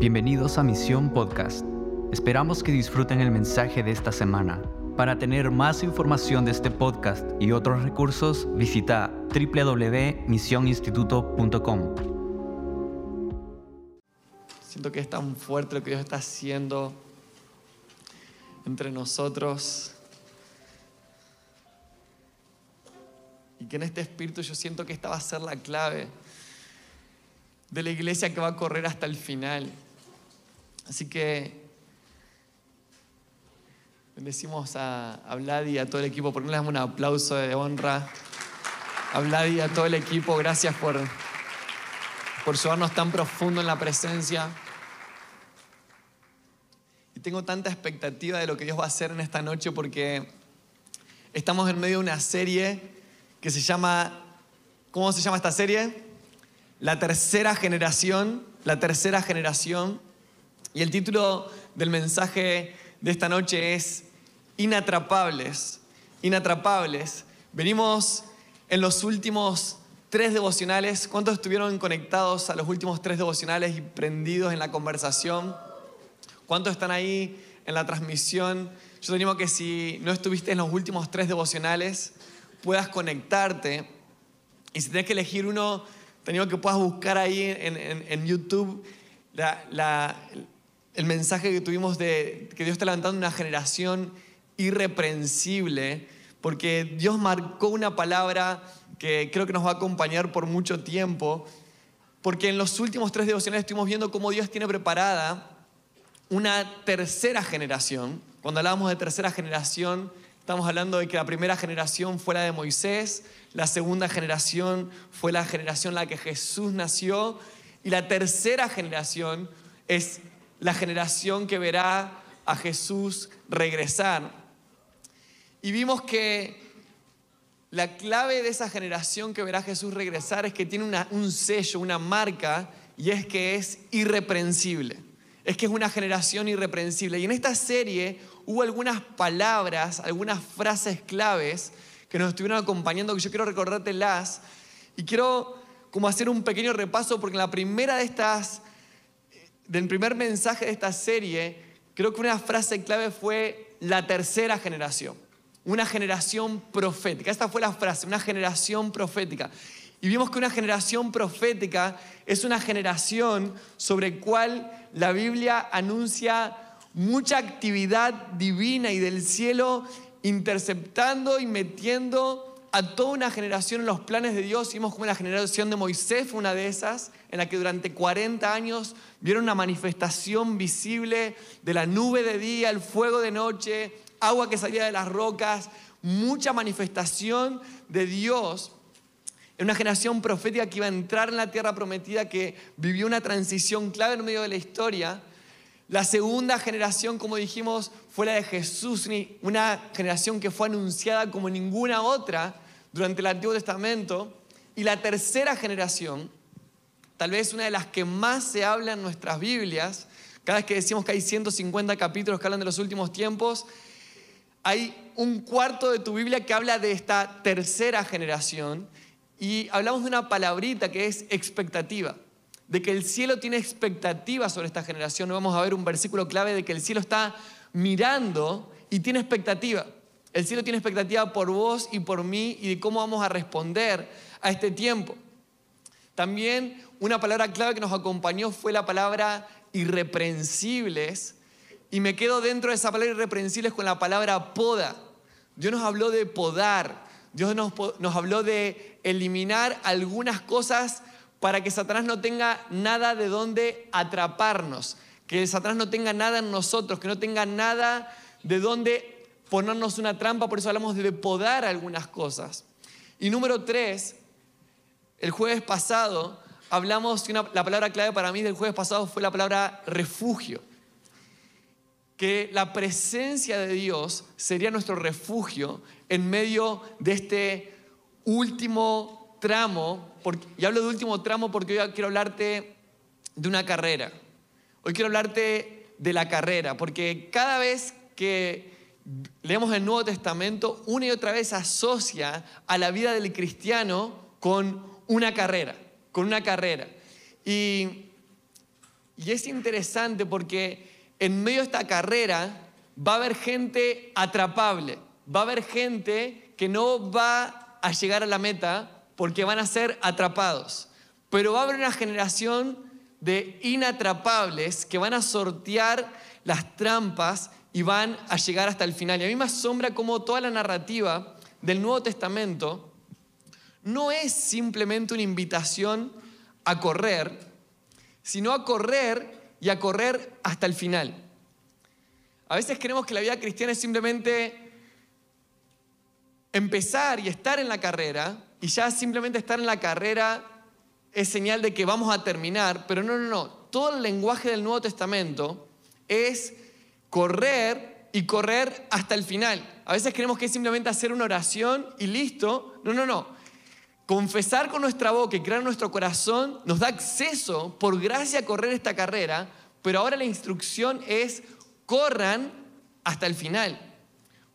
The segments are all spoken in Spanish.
Bienvenidos a Misión Podcast. Esperamos que disfruten el mensaje de esta semana. Para tener más información de este podcast y otros recursos, visita www.misioninstituto.com. Siento que es tan fuerte lo que Dios está haciendo entre nosotros. Y que en este espíritu yo siento que esta va a ser la clave de la iglesia que va a correr hasta el final. Así que bendecimos a, a Vlad y a todo el equipo. ¿Por qué no le damos un aplauso de honra? A Vlad y a todo el equipo, gracias por, por llevarnos tan profundo en la presencia. Y tengo tanta expectativa de lo que Dios va a hacer en esta noche porque estamos en medio de una serie que se llama, ¿cómo se llama esta serie? La tercera generación, la tercera generación. Y el título del mensaje de esta noche es Inatrapables, inatrapables. Venimos en los últimos tres devocionales. ¿Cuántos estuvieron conectados a los últimos tres devocionales y prendidos en la conversación? ¿Cuántos están ahí en la transmisión? Yo te animo que si no estuviste en los últimos tres devocionales, puedas conectarte. Y si tenés que elegir uno, te animo que puedas buscar ahí en, YouTube la- el mensaje que tuvimos de que Dios está levantando una generación irreprensible, porque Dios marcó una palabra que creo que nos va a acompañar por mucho tiempo, porque en los últimos tres devocionales estuvimos viendo cómo Dios tiene preparada una tercera generación. Cuando hablábamos de tercera generación, estamos hablando de que la primera generación fue la de Moisés, la segunda generación fue la generación en la que Jesús nació, y la tercera generación es la generación que verá a Jesús regresar. Y vimos que la clave de esa generación que verá a Jesús regresar es que tiene un sello, una marca, y es que es irreprensible. Es que es una generación irreprensible. Y en esta serie hubo algunas palabras, algunas frases claves que nos estuvieron acompañando, que yo quiero recordártelas. Y quiero como hacer un pequeño repaso, porque en la primera de estas, del primer mensaje de esta serie, creo que una frase clave fue la tercera generación. Una generación profética. Esta fue la frase, una generación profética. Y vimos que una generación profética es una generación sobre cual la Biblia anuncia mucha actividad divina y del cielo interceptando y metiendo a toda una generación en los planes de Dios. Vimos como la generación de Moisés fue una de esas, en la que durante 40 años vieron una manifestación visible de la nube de día, el fuego de noche, agua que salía de las rocas, mucha manifestación de Dios en una generación profética que iba a entrar en la tierra prometida, que vivió una transición clave en medio de la historia. La segunda generación, como dijimos, fue la de Jesús, una generación que fue anunciada como ninguna otra durante el Antiguo Testamento. Y la tercera generación, tal vez una de las que más se habla en nuestras Biblias, cada vez que decimos que hay 150 capítulos que hablan de los últimos tiempos, hay un cuarto de tu Biblia que habla de esta tercera generación y hablamos de una palabrita que es expectativa, de que el cielo tiene expectativa sobre esta generación. Vamos a ver un versículo clave de que el cielo está mirando y tiene expectativa. El cielo tiene expectativa por vos y por mí y de cómo vamos a responder a este tiempo. También una palabra clave que nos acompañó fue la palabra irreprensibles. Y me quedo dentro de esa palabra irreprensibles con la palabra poda. Dios nos habló de podar. Dios nos, habló de eliminar algunas cosas para que Satanás no tenga nada de dónde atraparnos. Que Satanás no tenga nada en nosotros, que no tenga nada de dónde ponernos una trampa. Por eso hablamos de podar algunas cosas. Y número tres, el jueves pasado hablamos, la palabra clave para mí del jueves pasado fue la palabra refugio. Que la presencia de Dios sería nuestro refugio en medio de este último tramo. porque- y hablo de último tramo porque hoy quiero hablarte de una carrera. Hoy quiero hablarte de la carrera, porque cada vez que leemos el Nuevo Testamento, una y otra vez asocia a la vida del cristiano con una carrera, con una carrera. Y Y es interesante porque en medio de esta carrera va a haber gente atrapable, va a haber gente que no va a llegar a la meta porque van a ser atrapados. Pero va a haber una generación de inatrapables que van a sortear las trampas y van a llegar hasta el final. Y a mí me asombra cómo toda la narrativa del Nuevo Testamento no es simplemente una invitación a correr, sino a correr y a correr hasta el final. A veces creemos que la vida cristiana es simplemente empezar y estar en la carrera, y ya simplemente estar en la carrera es señal de que vamos a terminar, pero no, no, no. Todo el lenguaje del Nuevo Testamento es correr y correr hasta el final. A veces creemos que es simplemente hacer una oración y listo. No, no, no. Confesar con nuestra boca y crear nuestro corazón nos da acceso por gracia a correr esta carrera, pero ahora la instrucción es corran hasta el final.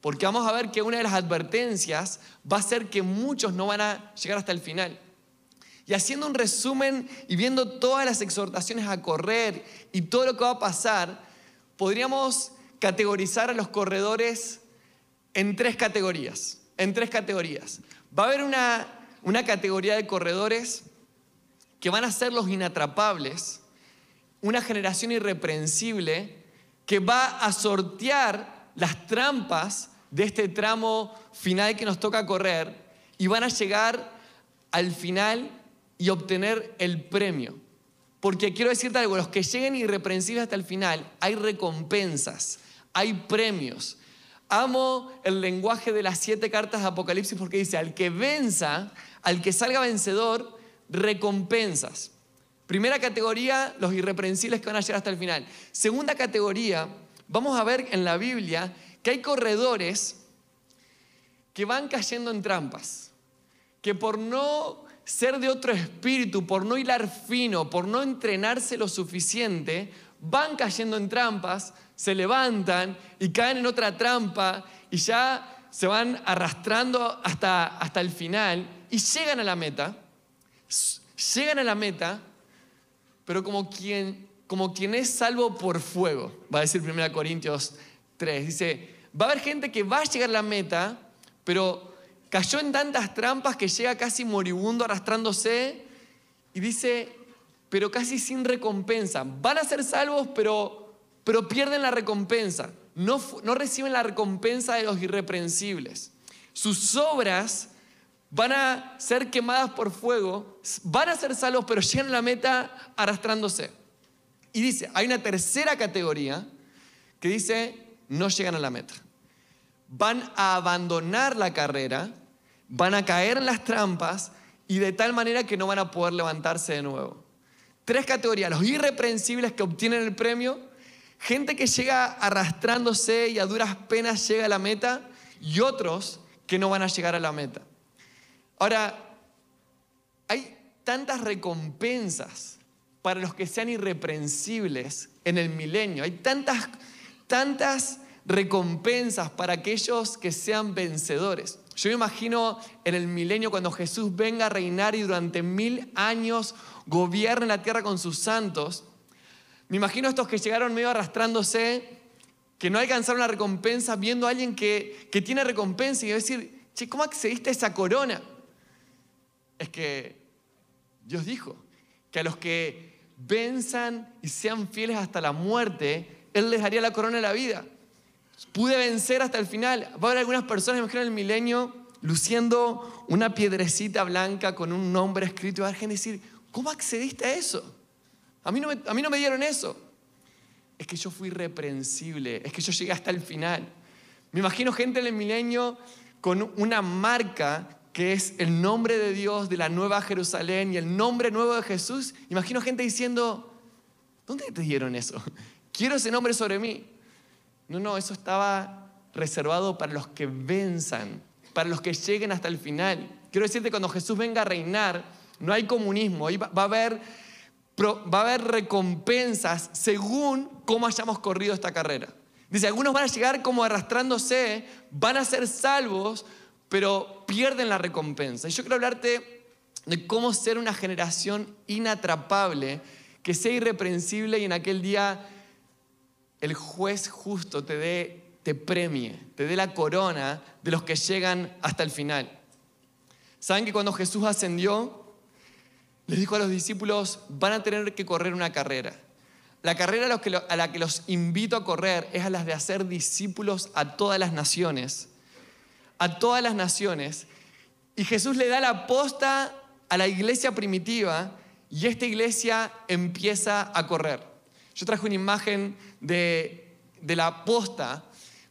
Porque vamos a ver que una de las advertencias va a ser que muchos no van a llegar hasta el final. Y haciendo un resumen y viendo todas las exhortaciones a correr y todo lo que va a pasar, podríamos categorizar a los corredores en tres categorías. En tres categorías. Va a haber una, una categoría de corredores que van a ser los inatrapables, una generación irreprensible que va a sortear las trampas de este tramo final que nos toca correr y van a llegar al final y obtener el premio. Porque quiero decirte algo, los que lleguen irreprensibles hasta el final, hay recompensas, hay premios. Amo el lenguaje de las siete cartas de Apocalipsis porque dice, al que venza, al que salga vencedor, recompensas. Primera categoría, los irreprensibles que van a llegar hasta el final. Segunda categoría, vamos a ver en la Biblia que hay corredores que van cayendo en trampas, que por no ser de otro espíritu, por no hilar fino, por no entrenarse lo suficiente, van cayendo en trampas, se levantan y caen en otra trampa y ya se van arrastrando hasta, hasta el final y llegan a la meta, llegan a la meta, pero como quien, como quien es salvo por fuego, va a decir 1 Corintios 3, dice, va a haber gente que va a llegar a la meta, pero Cayó en tantas trampas que llega casi moribundo arrastrándose y dice, pero casi sin recompensa. Van a ser salvos, pero, pero pierden la recompensa. No, no reciben la recompensa de los irreprensibles. Sus obras van a ser quemadas por fuego, van a ser salvos, pero llegan a la meta arrastrándose. Y dice, hay una tercera categoría que dice, no llegan a la meta. Van a abandonar la carrera van a caer en las trampas y de tal manera que no van a poder levantarse de nuevo. Tres categorías, los irreprensibles que obtienen el premio, gente que llega arrastrándose y a duras penas llega a la meta y otros que no van a llegar a la meta. Ahora, hay tantas recompensas para los que sean irreprensibles en el milenio, hay tantas, tantas recompensas para aquellos que sean vencedores. Yo me imagino en el milenio cuando Jesús venga a reinar y durante mil años gobierne la tierra con sus santos. Me imagino estos que llegaron medio arrastrándose, que no alcanzaron la recompensa, viendo a alguien que, que tiene recompensa y decir, che, ¿cómo accediste a esa corona? Es que Dios dijo que a los que venzan y sean fieles hasta la muerte, Él les daría la corona de la vida. Pude vencer hasta el final. Va a haber algunas personas, imagino en el milenio, luciendo una piedrecita blanca con un nombre escrito y va a gente decir, ¿cómo accediste a eso? A mí, no me, a mí no me dieron eso. Es que yo fui reprensible, es que yo llegué hasta el final. Me imagino gente en el milenio con una marca que es el nombre de Dios de la nueva Jerusalén y el nombre nuevo de Jesús. Imagino gente diciendo, ¿dónde te dieron eso? Quiero ese nombre sobre mí. No, no, eso estaba reservado para los que venzan, para los que lleguen hasta el final. Quiero decirte, cuando Jesús venga a reinar, no hay comunismo, va, a haber, va a haber recompensas según cómo hayamos corrido esta carrera. Dice, algunos van a llegar como arrastrándose, van a ser salvos, pero pierden la recompensa. Y yo quiero hablarte de cómo ser una generación inatrapable que sea irreprensible y en aquel día el juez justo te dé, te premie, te dé la corona de los que llegan hasta el final. ¿Saben que cuando Jesús ascendió, les dijo a los discípulos, van a tener que correr una carrera? La carrera a la que los invito a correr es a las de hacer discípulos a todas las naciones. A todas las naciones. Y Jesús le da la posta a la iglesia primitiva y esta iglesia empieza a correr. Yo traje una imagen de, de la posta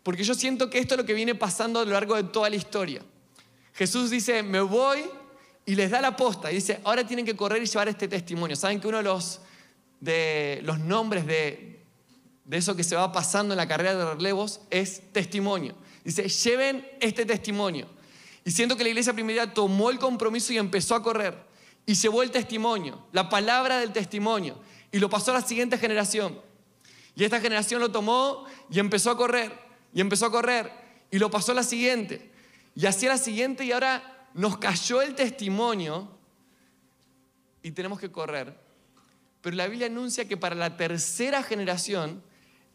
porque yo siento que esto es lo que viene pasando a lo largo de toda la historia. Jesús dice, me voy y les da la posta y dice, ahora tienen que correr y llevar este testimonio. ¿Saben que uno de los de los nombres de, eso que se va pasando en la carrera de relevos es testimonio. Dice, lleven este testimonio. Y siento que la iglesia primitiva tomó el compromiso y empezó a correr. Y llevó el testimonio, la palabra del testimonio. Y lo pasó a la siguiente generación. Y esta generación lo tomó y empezó a correr. Y empezó a correr. Y lo pasó a la siguiente. Y así a la siguiente. Y ahora nos cayó el testimonio. Y tenemos que correr pero la Biblia anuncia que para la tercera generación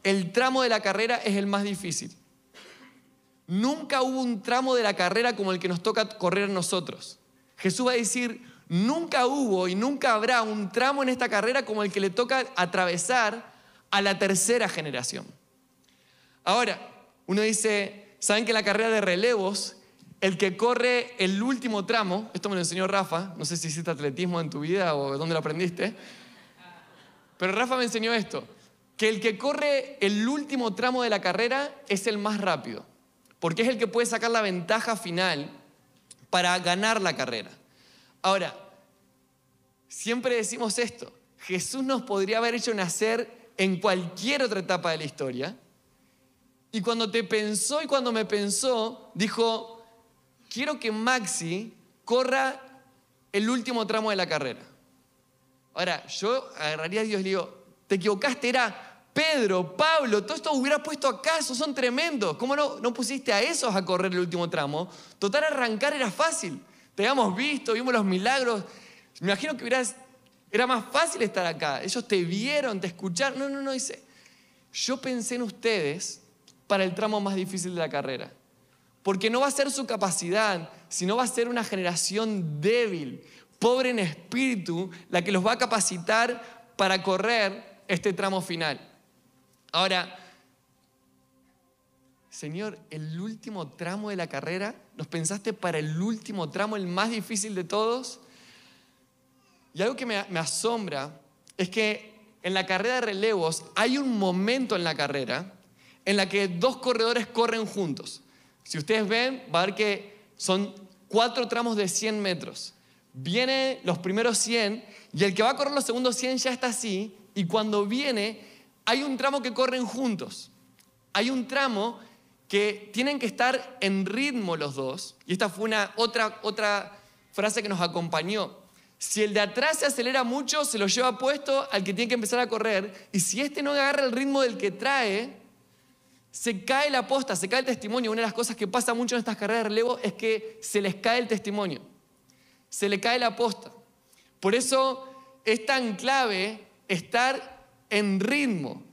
el tramo de la carrera es el más difícil. Nunca hubo un tramo de la carrera como el que nos toca correr nosotros. Jesús va a decir, nunca hubo y nunca habrá un tramo en esta carrera como el que le toca atravesar a la tercera generación. Ahora, uno dice, ¿saben que en la carrera de relevos, el que corre el último tramo, esto me lo enseñó Rafa, no sé si hiciste atletismo en tu vida o dónde lo aprendiste, pero Rafa me enseñó esto, que el que corre el último tramo de la carrera es el más rápido, porque es el que puede sacar la ventaja final para ganar la carrera. Ahora, siempre decimos esto, Jesús nos podría haber hecho nacer en cualquier otra etapa de la historia, y cuando te pensó y cuando me pensó, dijo, quiero que Maxi corra el último tramo de la carrera. Ahora, yo agarraría a Dios y le digo, te equivocaste, era Pedro, Pablo, todo esto hubiera puesto acá, esos son tremendos. ¿Cómo no, no pusiste a esos a correr el último tramo? Total, arrancar era fácil. Te habíamos visto, vimos los milagros. Me imagino que hubieras, era más fácil estar acá. Ellos te vieron, te escucharon. No, no, no, dice. Yo pensé en ustedes para el tramo más difícil de la carrera. Porque no va a ser su capacidad, sino va a ser una generación débil, pobre en espíritu, la que los va a capacitar para correr este tramo final. Ahora, Señor, el último tramo de la carrera, ¿nos pensaste para el último tramo, el más difícil de todos? Y algo que me, asombra es que en la carrera de relevos hay un momento en la carrera en la que dos corredores corren juntos. Si ustedes ven, va a ver que son cuatro tramos de 100 metros viene los primeros 100 y el que va a correr los segundos 100 ya está así y cuando viene hay un tramo que corren juntos. Hay un tramo que tienen que estar en ritmo los dos y esta fue una otra otra frase que nos acompañó. Si el de atrás se acelera mucho, se lo lleva puesto al que tiene que empezar a correr y si este no agarra el ritmo del que trae, se cae la posta, se cae el testimonio. Una de las cosas que pasa mucho en estas carreras de relevo es que se les cae el testimonio se le cae la posta. Por eso es tan clave estar en ritmo,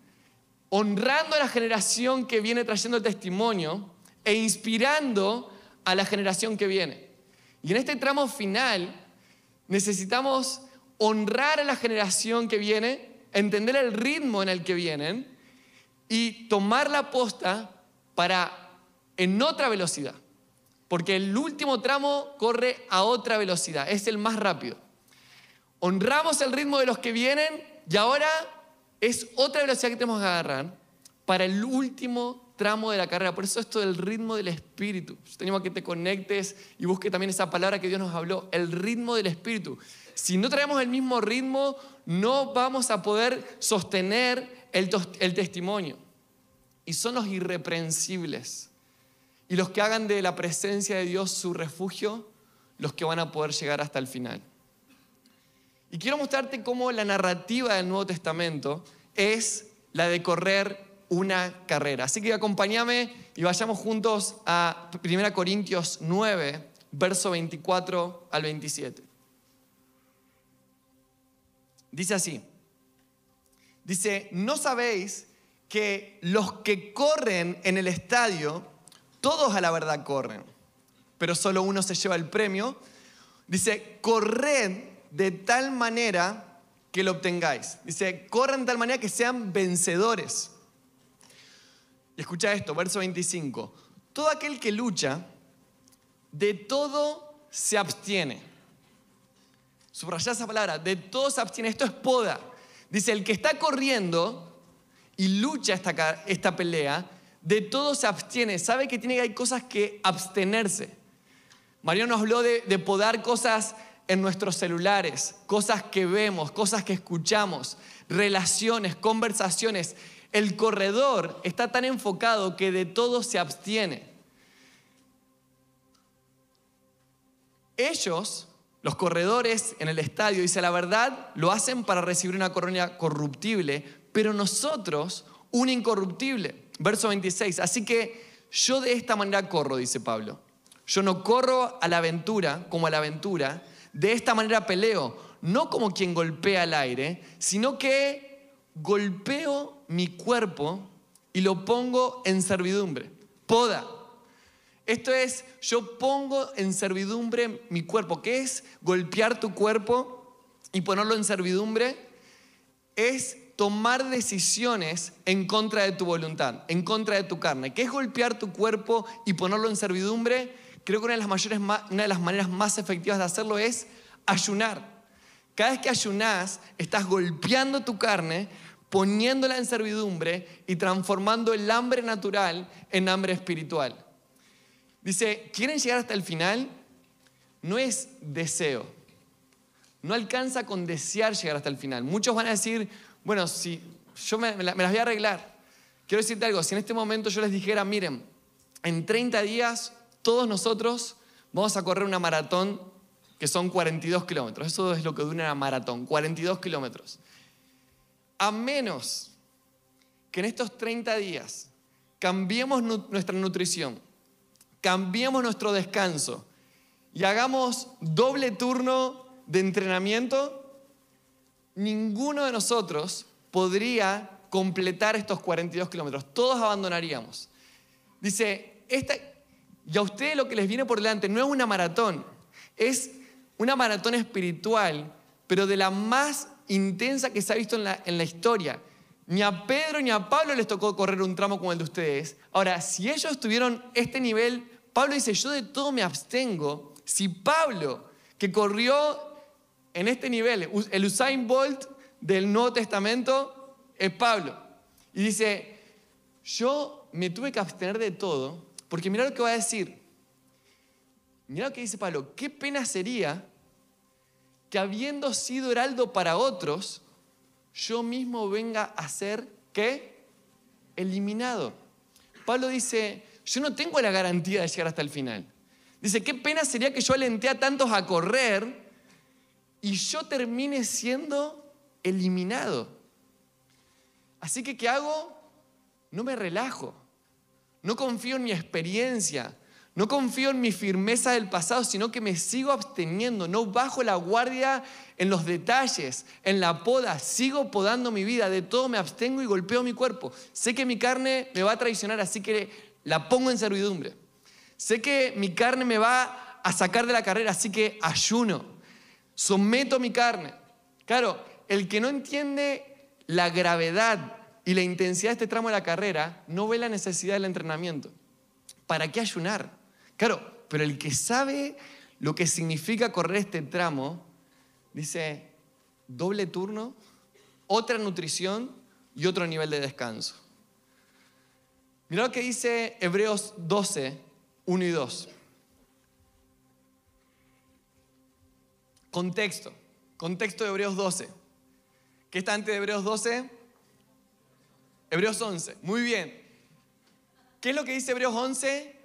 honrando a la generación que viene trayendo el testimonio e inspirando a la generación que viene. Y en este tramo final necesitamos honrar a la generación que viene, entender el ritmo en el que vienen y tomar la posta para en otra velocidad porque el último tramo corre a otra velocidad, es el más rápido. Honramos el ritmo de los que vienen y ahora es otra velocidad que tenemos que agarrar para el último tramo de la carrera. Por eso esto del ritmo del espíritu. Tenemos que te conectes y busques también esa palabra que Dios nos habló, el ritmo del espíritu. Si no traemos el mismo ritmo, no vamos a poder sostener el, el testimonio. Y son los irreprensibles y los que hagan de la presencia de Dios su refugio, los que van a poder llegar hasta el final. Y quiero mostrarte cómo la narrativa del Nuevo Testamento es la de correr una carrera. Así que acompáñame y vayamos juntos a 1 Corintios 9, verso 24 al 27. Dice así, Dice, ¿no sabéis que los que corren en el estadio, todos a la verdad corren, pero solo uno se lleva el premio? Dice, corred de tal manera que lo obtengáis. Dice, corran de tal manera que sean vencedores. Y escucha esto, verso 25. Todo aquel que lucha, de todo se abstiene. Subrayá esa palabra, de todo se abstiene. Esto es poda. Dice, el que está corriendo y lucha esta, esta pelea, de todo se abstiene. Sabe que tiene que hay cosas que abstenerse. Mario nos habló de, de podar cosas en nuestros celulares, cosas que vemos, cosas que escuchamos, relaciones, conversaciones. El corredor está tan enfocado que de todo se abstiene. Ellos, los corredores en el estadio, dice la verdad, lo hacen para recibir una corona corruptible, pero nosotros una incorruptible. Verso 26. Así que yo de esta manera corro, dice Pablo. Yo no corro a la aventura como a la aventura, de esta manera peleo, no como quien golpea al aire, sino que golpeo mi cuerpo y lo pongo en servidumbre. Poda. Esto es, yo pongo en servidumbre mi cuerpo. ¿Qué es golpear tu cuerpo y ponerlo en servidumbre? Es tomar decisiones en contra de tu voluntad, en contra de tu carne. ¿Qué es golpear tu cuerpo y ponerlo en servidumbre? Creo que una de las, mayores, una de las maneras más efectivas de hacerlo es ayunar. Cada vez que ayunas, estás golpeando tu carne, poniéndola en servidumbre y transformando el hambre natural en hambre espiritual. Dice, ¿quieren llegar hasta el final? No es deseo. No alcanza con desear llegar hasta el final. Muchos van a decir, bueno, si yo me, me las voy a arreglar. Quiero decirte algo, si en este momento yo les dijera, miren, en 30 días todos nosotros vamos a correr una maratón que son 42 kilómetros. Eso es lo que dura una maratón, 42 kilómetros. A menos que en estos 30 días cambiemos nuestra nutrición, cambiemos nuestro descanso y hagamos doble turno de entrenamiento, ninguno de nosotros podría completar estos 42 kilómetros. Todos abandonaríamos. Dice, esta, y a ustedes lo que les viene por delante no es una maratón, es una maratón espiritual, pero de la más intensa que se ha visto en la, en la historia. Ni a Pedro ni a Pablo les tocó correr un tramo como el de ustedes. Ahora, si ellos tuvieron este nivel, Pablo dice, yo de todo me abstengo. Si Pablo, que corrió en este nivel, el Usain Bolt del Nuevo Testamento, es Pablo. Y dice, yo me tuve que abstener de todo, porque mira lo que va a decir. Mira lo que dice Pablo, qué pena sería que habiendo sido heraldo para otros, yo mismo venga a ser, ¿qué? Eliminado. Pablo dice, yo no tengo la garantía de llegar hasta el final. Dice, qué pena sería que yo alenté a tantos a correr y yo termine siendo eliminado. Así que, ¿qué hago? No me relajo. No confío en mi experiencia. No confío en mi firmeza del pasado, sino que me sigo absteniendo, no bajo la guardia en los detalles, en la poda, sigo podando mi vida, de todo me abstengo y golpeo mi cuerpo. Sé que mi carne me va a traicionar, así que la pongo en servidumbre. Sé que mi carne me va a sacar de la carrera, así que ayuno, someto mi carne. Claro, el que no entiende la gravedad y la intensidad de este tramo de la carrera, no ve la necesidad del entrenamiento. ¿Para qué ayunar? Claro, pero el que sabe lo que significa correr este tramo, dice doble turno, otra nutrición y otro nivel de descanso. Mira lo que dice Hebreos 12, 1 y 2. Contexto, contexto de Hebreos 12. ¿Qué está antes de Hebreos 12? Hebreos 11. Muy bien. ¿Qué es lo que dice Hebreos 11?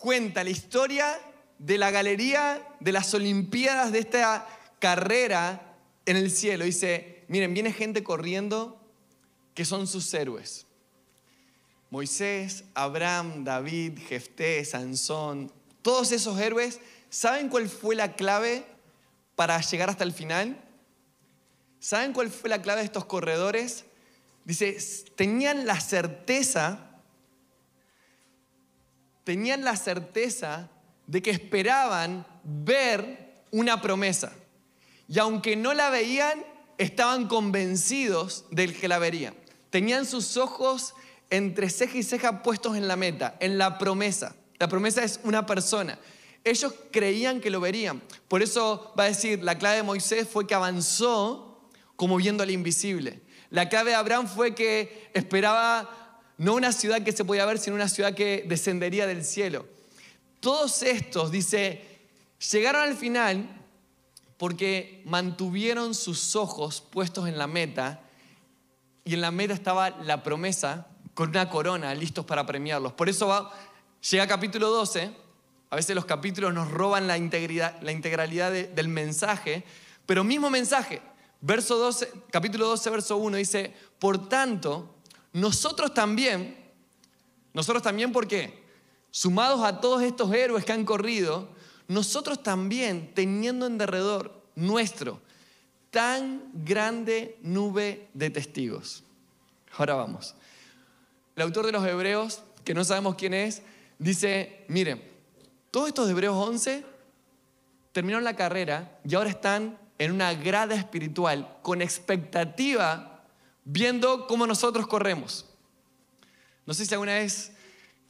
cuenta la historia de la galería de las Olimpiadas de esta carrera en el cielo. Dice, miren, viene gente corriendo que son sus héroes. Moisés, Abraham, David, Jefté, Sansón, todos esos héroes, ¿saben cuál fue la clave para llegar hasta el final? ¿Saben cuál fue la clave de estos corredores? Dice, tenían la certeza, tenían la certeza de que esperaban ver una promesa. Y aunque no la veían, estaban convencidos del que la verían. Tenían sus ojos entre ceja y ceja puestos en la meta, en la promesa. La promesa es una persona. Ellos creían que lo verían. Por eso va a decir, la clave de Moisés fue que avanzó como viendo al invisible. La clave de Abraham fue que esperaba no una ciudad que se podía ver, sino una ciudad que descendería del cielo. Todos estos, dice, llegaron al final porque mantuvieron sus ojos puestos en la meta y en la meta estaba la promesa con una corona listos para premiarlos. Por eso va, llega capítulo 12, a veces los capítulos nos roban la, integridad, la integralidad del mensaje, pero mismo mensaje, verso 12, capítulo 12, verso 1 dice, por tanto, nosotros también, nosotros también, ¿por qué? Sumados a todos estos héroes que han corrido, nosotros también, teniendo en derredor nuestro tan grande nube de testigos. Ahora vamos. El autor de los Hebreos, que no sabemos quién es, dice, miren, todos estos Hebreos 11 terminaron la carrera y ahora están en una grada espiritual con expectativa viendo cómo nosotros corremos. No sé si alguna vez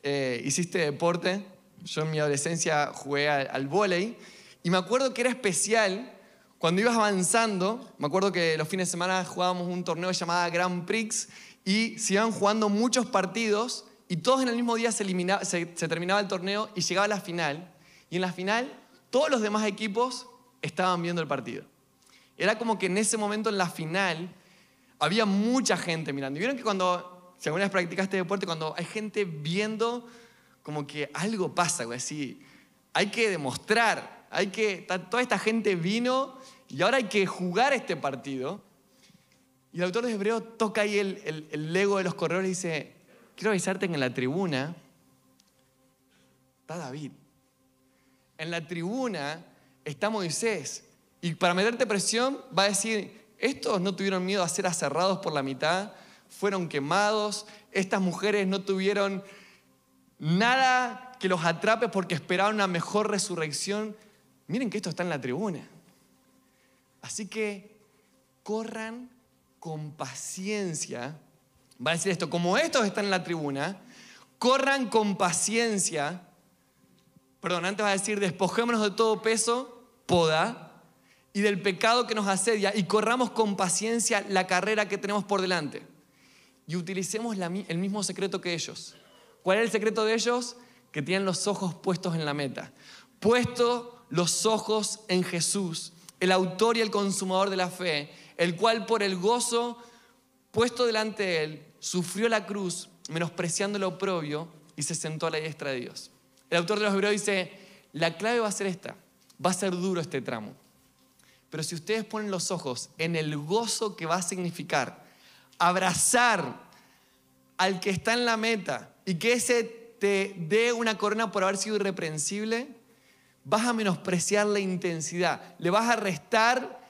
eh, hiciste deporte. Yo en mi adolescencia jugué al, al vóley y me acuerdo que era especial cuando ibas avanzando. Me acuerdo que los fines de semana jugábamos un torneo llamado Grand Prix y se iban jugando muchos partidos y todos en el mismo día se, se, terminaba el torneo y llegaba la final. Y en la final todos los demás equipos estaban viendo el partido. Era como que en ese momento en la final había mucha gente mirando. Y vieron que cuando, si alguna vez practicaste deporte, cuando hay gente viendo, como que algo pasa, así, hay que demostrar, hay que, toda esta gente vino y ahora hay que jugar este partido. Y el autor de Hebreo toca ahí el, el, ego de los corredores y dice, quiero avisarte que en la tribuna está David. En la tribuna está Moisés. Y para meterte presión va a decir, estos no tuvieron miedo a ser aserrados por la mitad, fueron quemados, estas mujeres no tuvieron nada que los atrape porque esperaban una mejor resurrección. Miren que esto está en la tribuna. Así que corran con paciencia, va a decir esto, como estos están en la tribuna, corran con paciencia, perdón, antes va a decir, despojémonos de todo peso, poda, y del pecado que nos asedia, y corramos con paciencia la carrera que tenemos por delante. Y utilicemos el mismo secreto que ellos. ¿Cuál es el secreto de ellos? Que tienen los ojos puestos en la meta. Puesto los ojos en Jesús, el autor y el consumador de la fe, el cual por el gozo puesto delante de él, sufrió la cruz, menospreciando lo oprobio, y se sentó a la diestra de Dios. El autor de los Hebreos dice, la clave va a ser esta, va a ser duro este tramo. Pero si ustedes ponen los ojos en el gozo que va a significar abrazar al que está en la meta y que ese te dé una corona por haber sido irreprensible, vas a menospreciar la intensidad, le vas a restar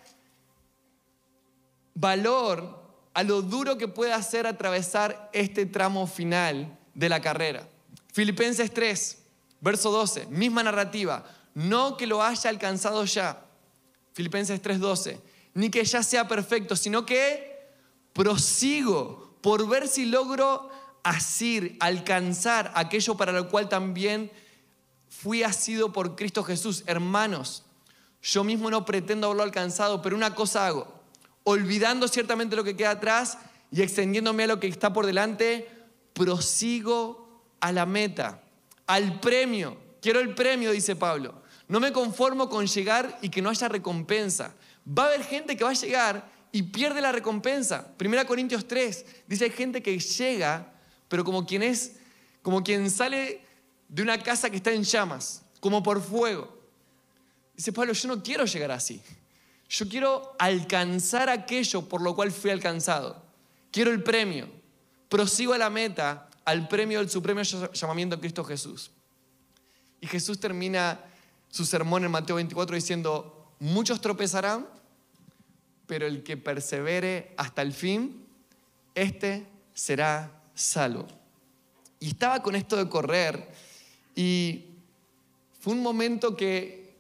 valor a lo duro que puede hacer atravesar este tramo final de la carrera. Filipenses 3, verso 12, misma narrativa, no que lo haya alcanzado ya, Filipenses 3:12, ni que ya sea perfecto, sino que prosigo por ver si logro asir, alcanzar aquello para lo cual también fui asido por Cristo Jesús. Hermanos, yo mismo no pretendo haberlo alcanzado, pero una cosa hago olvidando ciertamente lo que queda atrás y extendiéndome a lo que está por delante, prosigo a la meta, al premio. Quiero el premio, dice Pablo. No me conformo con llegar y que no haya recompensa. Va a haber gente que va a llegar y pierde la recompensa. Primera Corintios 3 dice hay gente que llega, pero como quien es, como quien sale de una casa que está en llamas, como por fuego. Dice Pablo, yo no quiero llegar así. Yo quiero alcanzar aquello por lo cual fui alcanzado. Quiero el premio. Prosigo a la meta, al premio del supremo llamamiento de Cristo Jesús. Y Jesús termina su sermón en Mateo 24 diciendo, muchos tropezarán, pero el que persevere hasta el fin, este será salvo. Y estaba con esto de correr y fue un momento que,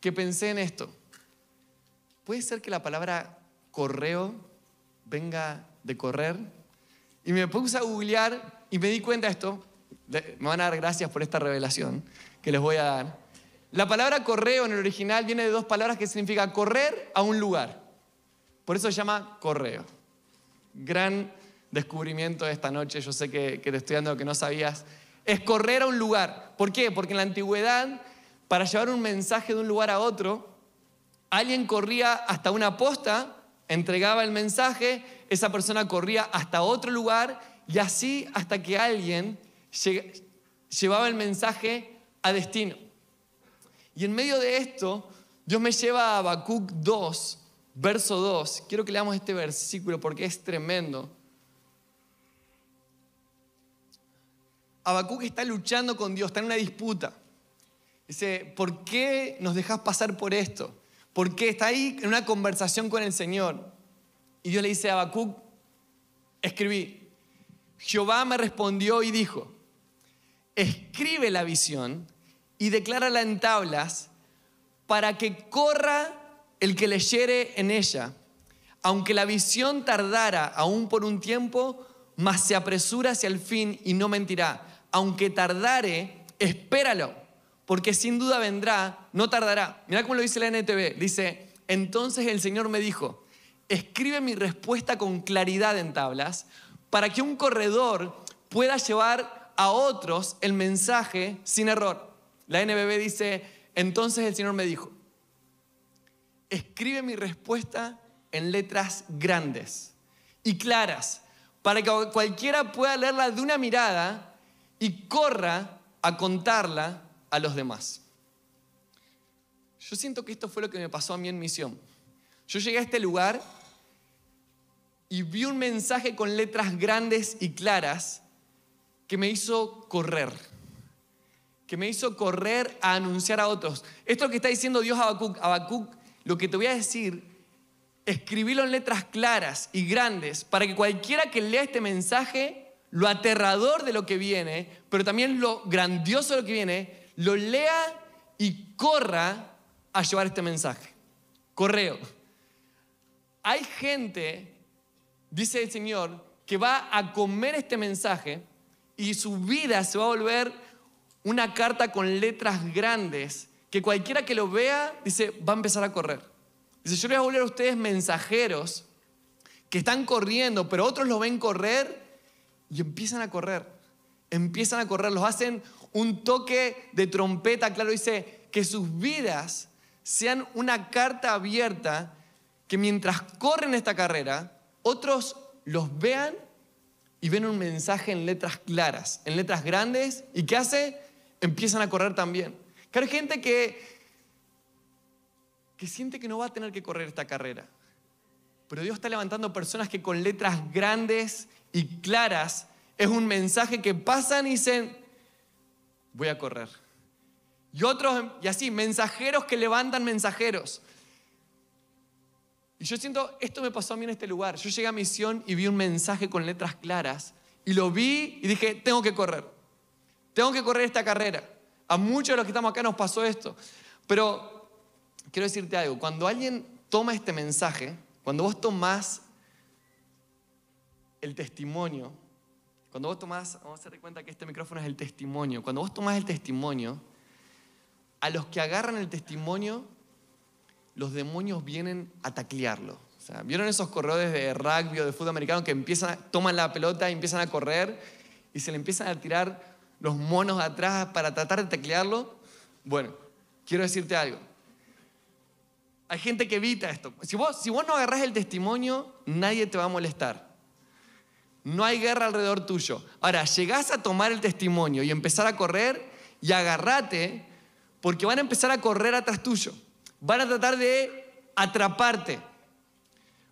que pensé en esto. ¿Puede ser que la palabra correo venga de correr? Y me puse a googlear y me di cuenta de esto. Me van a dar gracias por esta revelación que les voy a dar. La palabra correo en el original viene de dos palabras que significa correr a un lugar. Por eso se llama correo. Gran descubrimiento de esta noche, yo sé que, te estoy dando lo que no sabías. Es correr a un lugar. ¿Por qué? Porque en la antigüedad, para llevar un mensaje de un lugar a otro, alguien corría hasta una posta, entregaba el mensaje, esa persona corría hasta otro lugar y así hasta que alguien llevaba el mensaje a destino. Y en medio de esto, Dios me lleva a Habacuc 2, verso 2. Quiero que leamos este versículo porque es tremendo. Habacuc está luchando con Dios, está en una disputa. Dice, ¿por qué nos dejas pasar por esto? ¿Por qué está ahí en una conversación con el Señor? Y Dios le dice a Habacuc, escribí, Jehová me respondió y dijo, escribe la visión y declárala en tablas para que corra el que leyere en ella. Aunque la visión tardara aún por un tiempo, mas se apresura hacia el fin y no mentirá. Aunque tardare, espéralo, porque sin duda vendrá, no tardará. Mira cómo lo dice la NTV. Dice, entonces el Señor me dijo, escribe mi respuesta con claridad en tablas, para que un corredor pueda llevar a otros el mensaje sin error. La NBB dice, entonces el Señor me dijo, escribe mi respuesta en letras grandes y claras, para que cualquiera pueda leerla de una mirada y corra a contarla a los demás. Yo siento que esto fue lo que me pasó a mí en misión. Yo llegué a este lugar y vi un mensaje con letras grandes y claras que me hizo correr que me hizo correr a anunciar a otros. Esto que está diciendo Dios a Habacuc. Habacuc, lo que te voy a decir, escribílo en letras claras y grandes para que cualquiera que lea este mensaje, lo aterrador de lo que viene, pero también lo grandioso de lo que viene, lo lea y corra a llevar este mensaje. Correo. Hay gente, dice el Señor, que va a comer este mensaje y su vida se va a volver una carta con letras grandes que cualquiera que lo vea dice, va a empezar a correr. Dice, yo les voy a volver a ustedes mensajeros que están corriendo, pero otros lo ven correr y empiezan a correr. Empiezan a correr, los hacen un toque de trompeta, claro, dice, que sus vidas sean una carta abierta que mientras corren esta carrera, otros los vean y ven un mensaje en letras claras, en letras grandes, y ¿qué hace? Empiezan a correr también. Claro, hay gente que, que siente que no va a tener que correr esta carrera. Pero Dios está levantando personas que con letras grandes y claras es un mensaje que pasan y dicen, voy a correr. Y otros, y así, mensajeros que levantan mensajeros. Y yo siento, esto me pasó a mí en este lugar. Yo llegué a misión y vi un mensaje con letras claras. Y lo vi y dije, tengo que correr. Tengo que correr esta carrera. A muchos de los que estamos acá nos pasó esto. Pero quiero decirte algo, cuando alguien toma este mensaje, cuando vos tomás el testimonio, cuando vos tomás, vamos a hacer cuenta que este micrófono es el testimonio, cuando vos tomás el testimonio, a los que agarran el testimonio, los demonios vienen a taclearlo. ¿Vieron esos corredores de rugby o de fútbol americano que empiezan, toman la pelota y empiezan a correr y se le empiezan a tirar los monos atrás para tratar de teclearlo. Bueno, quiero decirte algo. Hay gente que evita esto. Si vos, si vos no agarrás el testimonio, nadie te va a molestar. No hay guerra alrededor tuyo. Ahora, llegás a tomar el testimonio y empezar a correr y agarrate porque van a empezar a correr atrás tuyo. Van a tratar de atraparte.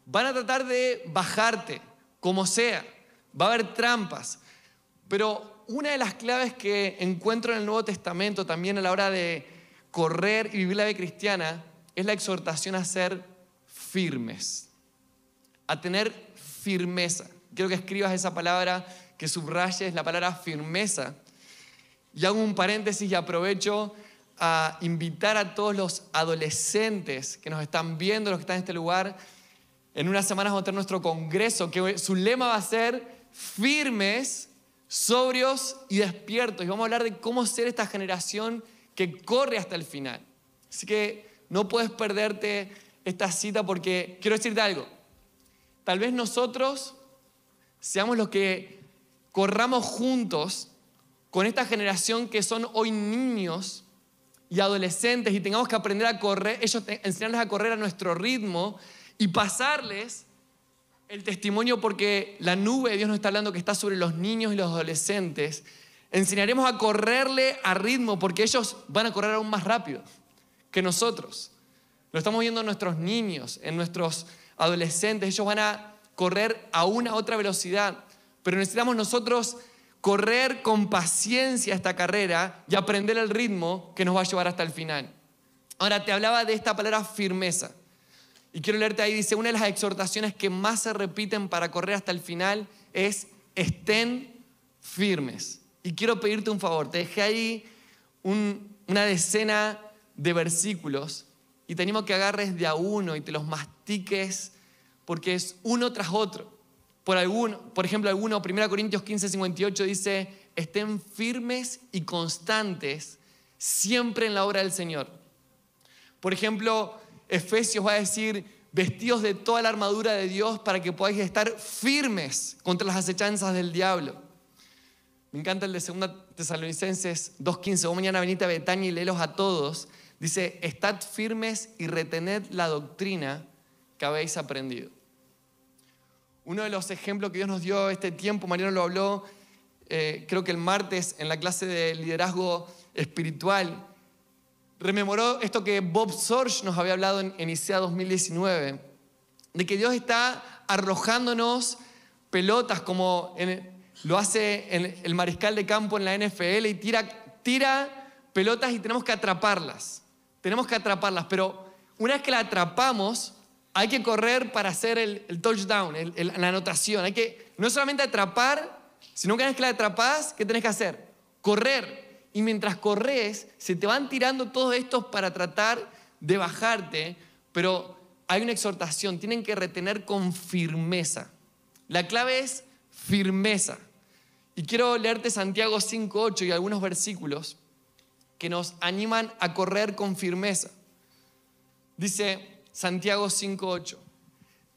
Van a tratar de bajarte, como sea. Va a haber trampas. Pero una de las claves que encuentro en el Nuevo Testamento también a la hora de correr y vivir la vida cristiana es la exhortación a ser firmes, a tener firmeza. quiero que escribas esa palabra, que subrayes la palabra firmeza. Y hago un paréntesis y aprovecho a invitar a todos los adolescentes que nos están viendo, los que están en este lugar. En unas semanas vamos a tener nuestro congreso, que su lema va a ser firmes, sobrios y despiertos. Y vamos a hablar de cómo ser esta generación que corre hasta el final. Así que no puedes perderte esta cita porque quiero decirte algo. Tal vez nosotros seamos los que corramos juntos con esta generación que son hoy niños y adolescentes y tengamos que aprender a correr, ellos enseñarles a correr a nuestro ritmo y pasarles el testimonio porque la nube de Dios nos está hablando que está sobre los niños y los adolescentes. Enseñaremos a correrle a ritmo porque ellos van a correr aún más rápido que nosotros. Lo estamos viendo en nuestros niños, en nuestros adolescentes. Ellos van a correr a una otra velocidad. Pero necesitamos nosotros correr con paciencia esta carrera y aprender el ritmo que nos va a llevar hasta el final. Ahora, te hablaba de esta palabra firmeza. Y quiero leerte ahí, dice, una de las exhortaciones que más se repiten para correr hasta el final es estén firmes. Y quiero pedirte un favor, te dejé ahí una decena de versículos y te animo que agarres de a uno y te los mastiques porque es uno tras otro. Por, alguno, por ejemplo, alguno, 1 Corintios 15, 58 dice, estén firmes y constantes siempre en la obra del Señor. Por ejemplo, Efesios va a decir, vestidos de toda la armadura de Dios para que podáis estar firmes contra las acechanzas del diablo. Me encanta el de 2 Tesalonicenses 2.15. Vos mañana venite a Betania y léelos a todos. Dice, estad firmes y retened la doctrina que habéis aprendido. Uno de los ejemplos que Dios nos dio este tiempo, Mariano lo habló, eh, creo que el martes en la clase de liderazgo espiritual, rememoró esto que Bob Sorge nos había hablado en, en ICEA 2019, de que Dios está arrojándonos pelotas como lo hace el mariscal de campo en la NFL y tira, tira pelotas y tenemos que atraparlas. Tenemos que atraparlas, pero una vez que la atrapamos, hay que correr para hacer el, touchdown, la anotación. Hay que no solamente atrapar, sino que una vez que la atrapas, ¿qué tenés que hacer? Correr. Y mientras corres, se te van tirando todos estos para tratar de bajarte, pero hay una exhortación, tienen que retener con firmeza. La clave es firmeza. Y quiero leerte Santiago 5.8 y algunos versículos que nos animan a correr con firmeza. Dice Santiago 5.8,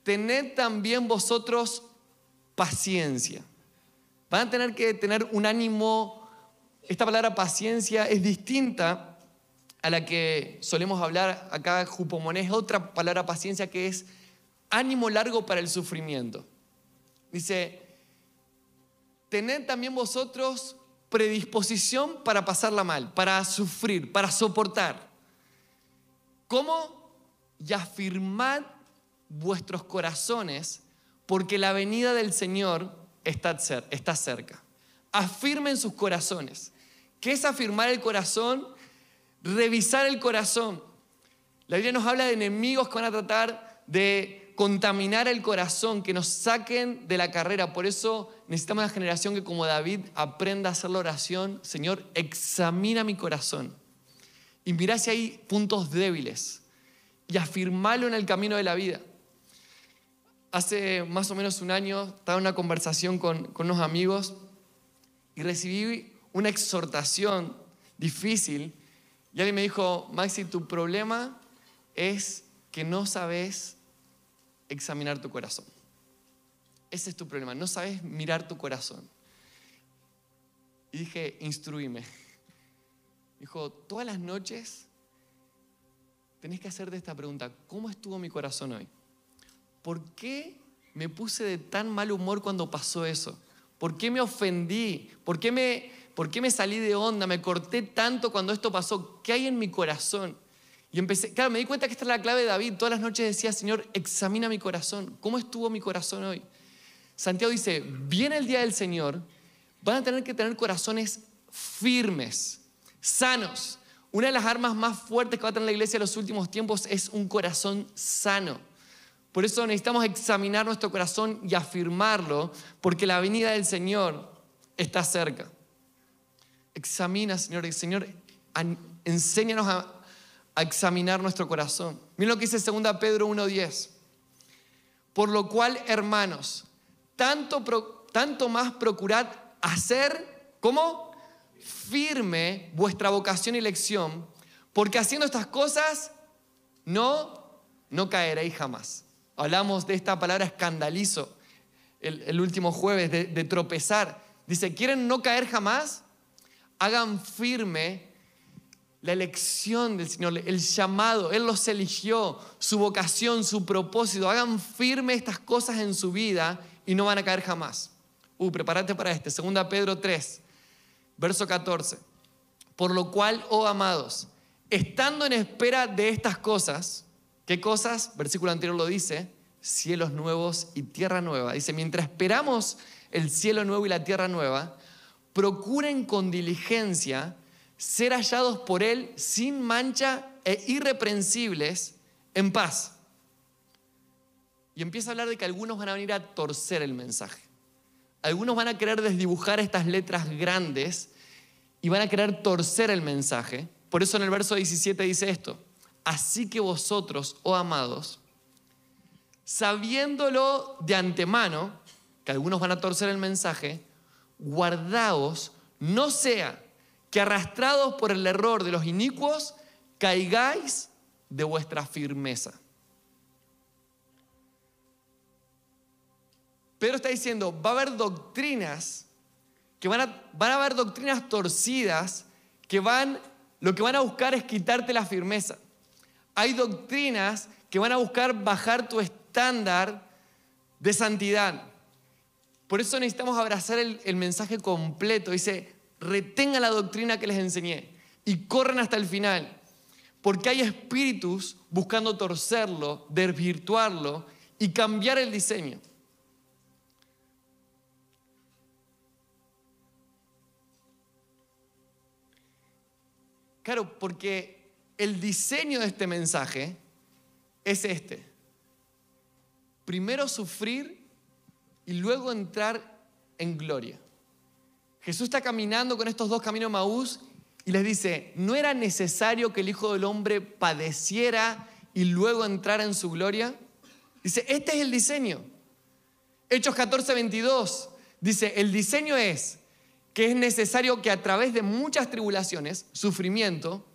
tened también vosotros paciencia. Van a tener que tener un ánimo, esta palabra paciencia es distinta a la que solemos hablar acá, Jupomoné, es otra palabra paciencia que es ánimo largo para el sufrimiento. Dice, tened también vosotros predisposición para pasarla mal, para sufrir, para soportar. ¿Cómo? Y afirmad vuestros corazones, porque la venida del Señor está cerca. Afirmen sus corazones. ¿Qué es afirmar el corazón? Revisar el corazón. La Biblia nos habla de enemigos que van a tratar de contaminar el corazón, que nos saquen de la carrera. Por eso necesitamos una generación que como David aprenda a hacer la oración, Señor, examina mi corazón y mira si hay puntos débiles y afirmarlo en el camino de la vida. Hace más o menos un año estaba en una conversación con, con unos amigos y recibí una exhortación difícil y alguien me dijo, Maxi, tu problema es que no sabes examinar tu corazón. Ese es tu problema, no sabes mirar tu corazón. Y dije, instruíme. Dijo, todas las noches tenés que hacerte esta pregunta, ¿cómo estuvo mi corazón hoy? ¿Por qué me puse de tan mal humor cuando pasó eso? ¿Por qué me ofendí? ¿Por qué me, por qué me salí de onda? ¿Me corté tanto cuando esto pasó? ¿Qué hay en mi corazón? Y empecé, claro, me di cuenta que esta es la clave de David. Todas las noches decía, Señor, examina mi corazón. ¿Cómo estuvo mi corazón hoy? Santiago dice, viene el día del Señor, van a tener que tener corazones firmes, sanos. Una de las armas más fuertes que va a tener la iglesia en los últimos tiempos es un corazón sano. Por eso necesitamos examinar nuestro corazón y afirmarlo, porque la venida del Señor está cerca. Examina, Señor, Señor, enséñanos a, examinar nuestro corazón. Miren lo que dice 2 Pedro 1.10. Por lo cual, hermanos, tanto, tanto más procurad hacer, ¿cómo? Firme vuestra vocación y elección, porque haciendo estas cosas no, no caeréis jamás. Hablamos de esta palabra escandalizo el, último jueves, de, de tropezar. Dice, ¿quieren no caer jamás? Hagan firme la elección del Señor, el llamado, Él los eligió, su vocación, su propósito. Hagan firme estas cosas en su vida y no van a caer jamás. Uh, prepárate para este. Segunda Pedro 3, verso 14. Por lo cual, oh amados, estando en espera de estas cosas, ¿qué cosas? Versículo anterior lo dice, cielos nuevos y tierra nueva. Dice, mientras esperamos el cielo nuevo y la tierra nueva, procuren con diligencia ser hallados por Él sin mancha e irreprensibles en paz. Y empieza a hablar de que algunos van a venir a torcer el mensaje. Algunos van a querer desdibujar estas letras grandes y van a querer torcer el mensaje. Por eso en el verso 17 dice esto. Así que vosotros, oh amados, sabiéndolo de antemano, que algunos van a torcer el mensaje, guardaos, no sea que arrastrados por el error de los inicuos, caigáis de vuestra firmeza. Pedro está diciendo, va a haber doctrinas, que van a, van a haber doctrinas torcidas, que van, lo que van a buscar es quitarte la firmeza. Hay doctrinas que van a buscar bajar tu estándar de santidad. Por eso necesitamos abrazar el, mensaje completo. Dice, retengan la doctrina que les enseñé y corren hasta el final. Porque hay espíritus buscando torcerlo, desvirtuarlo y cambiar el diseño. Claro, porque el diseño de este mensaje es este. Primero sufrir y luego entrar en gloria. Jesús está caminando con estos dos caminos Maús y les dice, ¿no era necesario que el Hijo del Hombre padeciera y luego entrara en su gloria? Dice, este es el diseño. Hechos 14, 22 dice, el diseño es que es necesario que a través de muchas tribulaciones, sufrimiento,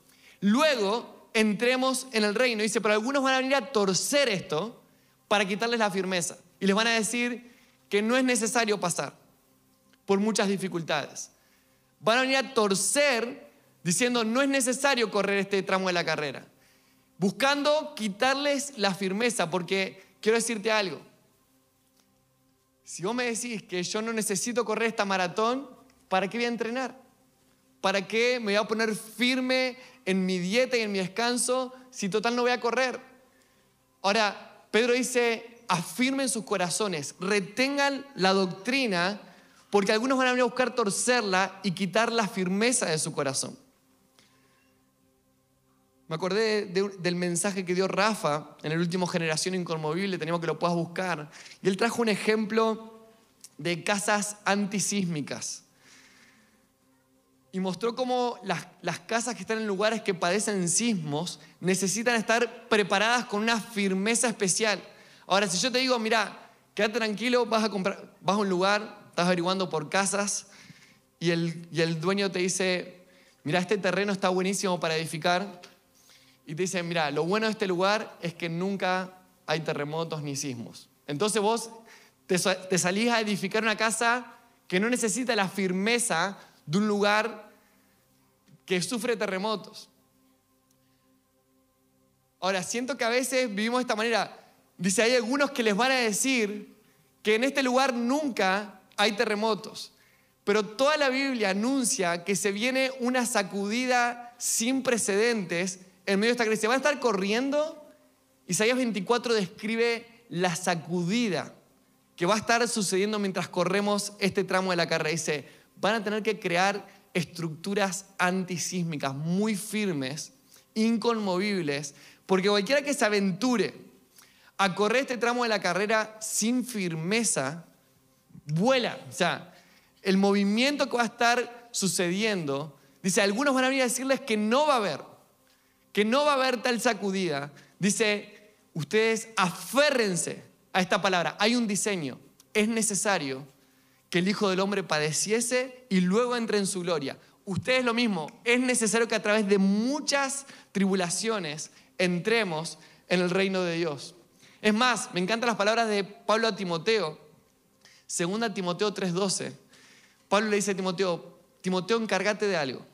luego entremos en el reino. Dice, pero algunos van a venir a torcer esto para quitarles la firmeza. Y les van a decir que no es necesario pasar por muchas dificultades. Van a venir a torcer diciendo no es necesario correr este tramo de la carrera. Buscando quitarles la firmeza, porque quiero decirte algo. Si vos me decís que yo no necesito correr esta maratón, ¿para qué voy a entrenar? ¿Para qué me voy a poner firme en mi dieta y en mi descanso si total no voy a correr? Ahora, Pedro dice, afirmen sus corazones, retengan la doctrina porque algunos van a venir a buscar torcerla y quitar la firmeza de su corazón. Me acordé del mensaje que dio Rafa en el último Generación Inconmovible, tenemos que lo puedas buscar. Y él trajo un ejemplo de casas antisísmicas. Y mostró cómo las, las casas que están en lugares que padecen sismos necesitan estar preparadas con una firmeza especial. Ahora, si yo te digo, mira, quédate tranquilo, vas a, comprar, vas a un lugar, estás averiguando por casas y el, y el dueño te dice, mira, este terreno está buenísimo para edificar. Y te dice, mira, lo bueno de este lugar es que nunca hay terremotos ni sismos. Entonces vos te, te salís a edificar una casa que no necesita la firmeza de un lugar que sufre terremotos. Ahora, siento que a veces vivimos de esta manera. Dice, hay algunos que les van a decir que en este lugar nunca hay terremotos. Pero toda la Biblia anuncia que se viene una sacudida sin precedentes en medio de esta crisis. ¿Se van a estar corriendo? Isaías 24 describe la sacudida que va a estar sucediendo mientras corremos este tramo de la carrera. Dice, van a tener que crear estructuras antisísmicas muy firmes, inconmovibles, porque cualquiera que se aventure a correr este tramo de la carrera sin firmeza, vuela. O sea, el movimiento que va a estar sucediendo, dice, algunos van a venir a decirles que no va a haber, que no va a haber tal sacudida. Dice, ustedes aférrense a esta palabra. Hay un diseño. Es necesario que el Hijo del Hombre padeciese y luego entre en su gloria. Ustedes lo mismo. Es necesario que a través de muchas tribulaciones entremos en el reino de Dios. Es más, me encantan las palabras de Pablo a Timoteo. Segunda Timoteo 3:12. Pablo le dice a Timoteo, Timoteo, encárgate de algo.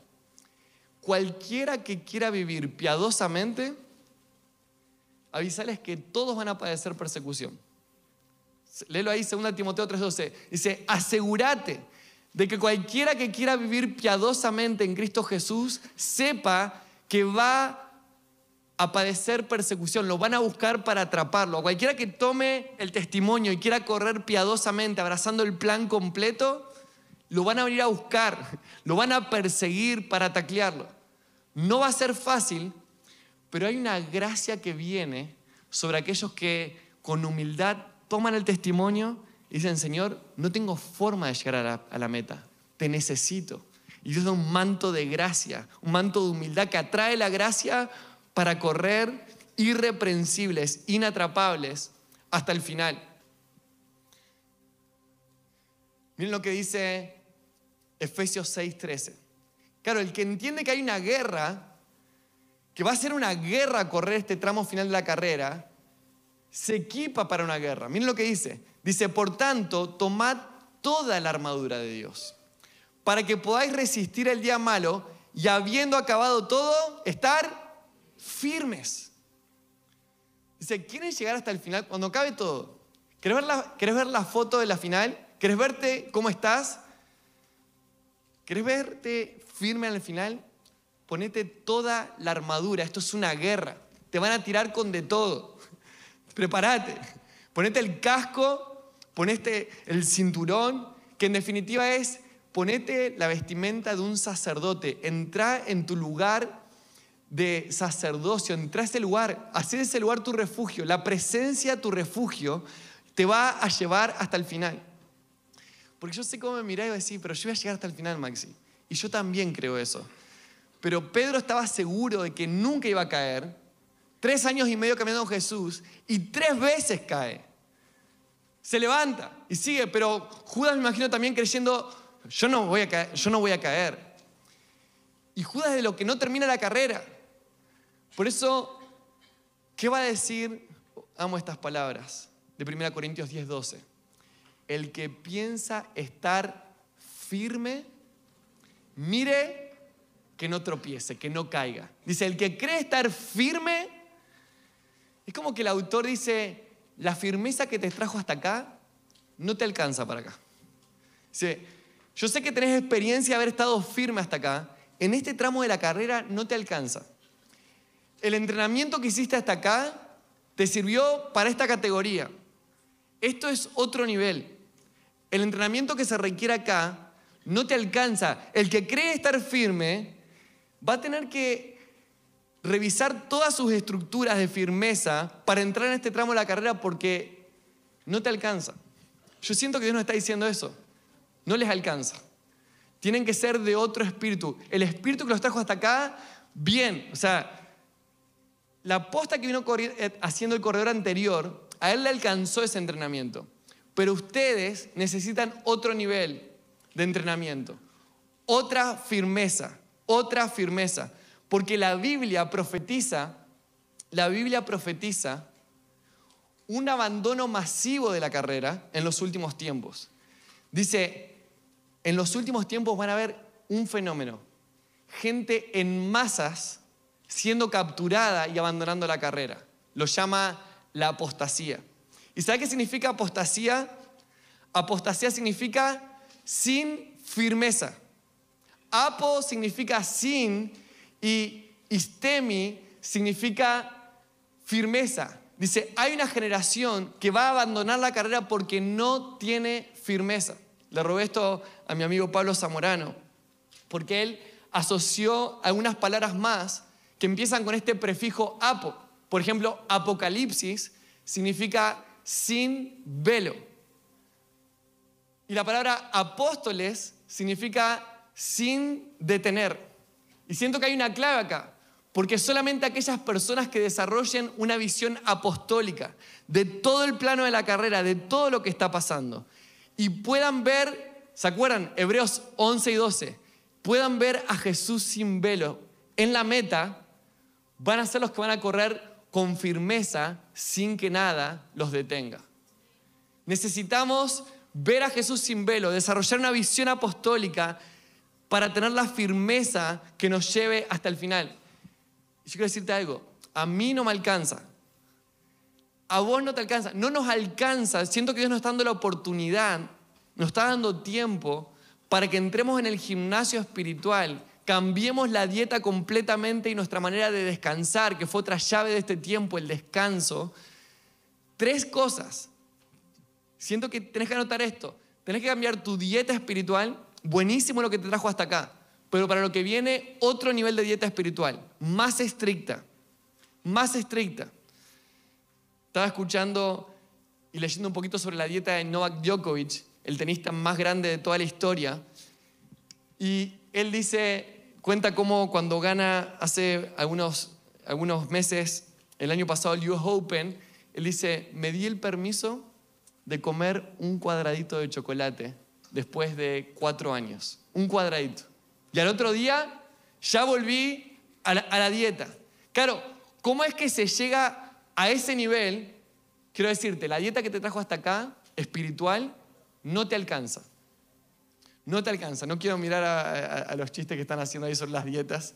Cualquiera que quiera vivir piadosamente, avisales que todos van a padecer persecución. Léelo ahí, 2 Timoteo 3:12. Dice, asegúrate de que cualquiera que quiera vivir piadosamente en Cristo Jesús sepa que va a padecer persecución, lo van a buscar para atraparlo. cualquiera que tome el testimonio y quiera correr piadosamente, abrazando el plan completo, lo van a venir a buscar, lo van a perseguir para taclearlo. No va a ser fácil, pero hay una gracia que viene sobre aquellos que con humildad toman el testimonio y dicen, Señor, no tengo forma de llegar a la, a la meta, te necesito. Y Dios da un manto de gracia, un manto de humildad que atrae la gracia para correr irreprensibles, inatrapables hasta el final. Miren lo que dice Efesios 6:13. Claro, el que entiende que hay una guerra, que va a ser una guerra correr este tramo final de la carrera, se equipa para una guerra. Miren lo que dice. Dice, por tanto, tomad toda la armadura de Dios, para que podáis resistir el día malo y habiendo acabado todo, estar firmes. Dice, ¿quieren llegar hasta el final? Cuando acabe todo. ¿Querés ver, la, la foto de la final? ¿Querés verte cómo estás? ¿Querés verte firme al final? Ponete toda la armadura. Esto es una guerra. Te van a tirar con de todo. Prepárate. Ponete el casco, ponete el cinturón, que en definitiva es ponete la vestimenta de un sacerdote. Entra en tu lugar de sacerdocio, entrar a ese lugar, hacer ese lugar tu refugio, la presencia tu refugio, te va a llevar hasta el final. Porque yo sé cómo me y decir, pero yo voy a llegar hasta el final, Maxi. Y yo también creo eso. Pero Pedro estaba seguro de que nunca iba a caer. Tres años y medio caminando con Jesús y tres veces cae. Se levanta y sigue, pero Judas me imagino también creyendo, yo no voy a caer. Yo no voy a caer. Y Judas de lo que no termina la carrera. Por eso, ¿qué va a decir? Amo estas palabras de 1 Corintios 10, 12. El que piensa estar firme, mire que no tropiece, que no caiga. Dice, el que cree estar firme, es como que el autor dice, la firmeza que te trajo hasta acá no te alcanza para acá. Dice, yo sé que tenés experiencia de haber estado firme hasta acá, en este tramo de la carrera no te alcanza el entrenamiento que hiciste hasta acá te sirvió para esta categoría. Esto es otro nivel. El entrenamiento que se requiere acá no te alcanza. El que cree estar firme va a tener que revisar todas sus estructuras de firmeza para entrar en este tramo de la carrera porque no te alcanza. Yo siento que Dios nos está diciendo eso. No les alcanza. Tienen que ser de otro espíritu. El espíritu que los trajo hasta acá, bien. O sea, la posta que vino eh, haciendo el corredor anterior, a él le alcanzó ese entrenamiento. Pero ustedes necesitan otro nivel de entrenamiento, otra firmeza, otra firmeza. Porque la Biblia profetiza, la Biblia profetiza un abandono masivo de la carrera en los últimos tiempos. Dice, en los últimos tiempos van a haber un fenómeno, gente en masas siendo capturada y abandonando la carrera. Lo llama la apostasía. ¿Y sabe qué significa apostasía? Apostasía significa sin firmeza. Apo significa sin y istemi significa firmeza. Dice, hay una generación que va a abandonar la carrera porque no tiene firmeza. Le robé esto a mi amigo Pablo Zamorano, porque él asoció algunas palabras más que empiezan con este prefijo apo. Por ejemplo, Apocalipsis significa sin velo. Y la palabra apóstoles significa sin detener. Y siento que hay una clave acá, porque solamente aquellas personas que desarrollen una visión apostólica de todo el plano de la carrera, de todo lo que está pasando, y puedan ver, ¿se acuerdan? Hebreos 11 y 12, puedan ver a Jesús sin velo en la meta, van a ser los que van a correr con firmeza sin que nada los detenga. Necesitamos ver a Jesús sin velo, desarrollar una visión apostólica para tener la firmeza que nos lleve hasta el final. Yo quiero decirte algo, a mí no me alcanza, a vos no te alcanza, no nos alcanza, siento que Dios nos está dando la oportunidad, nos está dando tiempo para que entremos en el gimnasio espiritual cambiemos la dieta completamente y nuestra manera de descansar, que fue otra llave de este tiempo, el descanso. Tres cosas. Siento que tenés que anotar esto. Tenés que cambiar tu dieta espiritual. Buenísimo lo que te trajo hasta acá. Pero para lo que viene, otro nivel de dieta espiritual. Más estricta. Más estricta. Estaba escuchando y leyendo un poquito sobre la dieta de Novak Djokovic, el tenista más grande de toda la historia. Y él dice, cuenta cómo cuando gana hace algunos, algunos meses, el año pasado, el US Open, él dice, me di el permiso de comer un cuadradito de chocolate después de cuatro años. Un cuadradito. Y al otro día ya volví a la, a la dieta. Claro, ¿cómo es que se llega a ese nivel? Quiero decirte, la dieta que te trajo hasta acá, espiritual, no te alcanza. No te alcanza. No quiero mirar a, los chistes que están haciendo ahí sobre las dietas.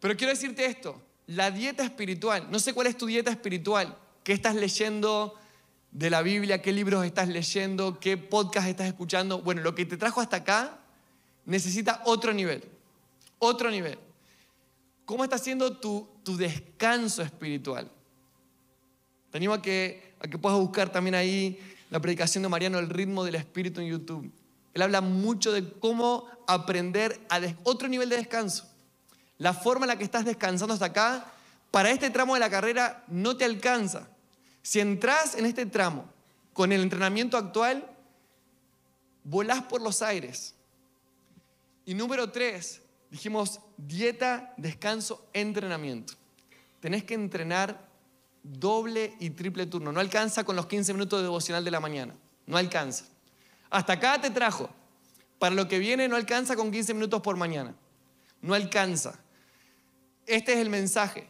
Pero quiero decirte esto. La dieta espiritual. No sé cuál es tu dieta espiritual. ¿Qué estás leyendo de la Biblia? ¿Qué libros estás leyendo? ¿Qué podcast estás escuchando? Bueno, lo que te trajo hasta acá necesita otro nivel. Otro nivel. ¿Cómo está siendo tu, descanso espiritual? Te animo a que, que puedas buscar también ahí la predicación de Mariano, El ritmo del espíritu en YouTube. Él habla mucho de cómo aprender a otro nivel de descanso. La forma en la que estás descansando hasta acá, para este tramo de la carrera no te alcanza. Si entras en este tramo con el entrenamiento actual, volás por los aires. Y número tres, dijimos dieta, descanso, entrenamiento. Tenés que entrenar doble y triple turno. No alcanza con los 15 minutos de devocional de la mañana. No alcanza. Hasta acá te trajo. Para lo que viene no alcanza con 15 minutos por mañana. No alcanza. Este es el mensaje.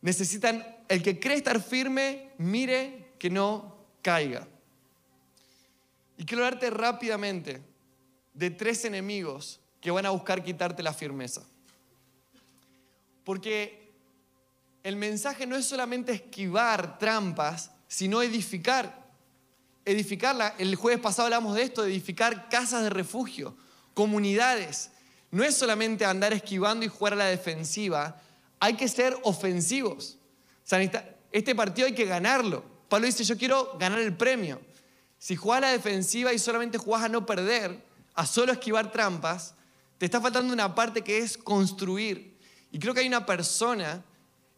Necesitan, el que cree estar firme, mire que no caiga. Y quiero hablarte rápidamente de tres enemigos que van a buscar quitarte la firmeza. Porque el mensaje no es solamente esquivar trampas, sino edificar edificarla. El jueves pasado hablamos de esto, edificar casas de refugio, comunidades. No es solamente andar esquivando y jugar a la defensiva, hay que ser ofensivos. este partido hay que ganarlo. Pablo dice, yo quiero ganar el premio. Si jugás a la defensiva y solamente jugás a no perder, a solo esquivar trampas, te está faltando una parte que es construir. Y creo que hay una persona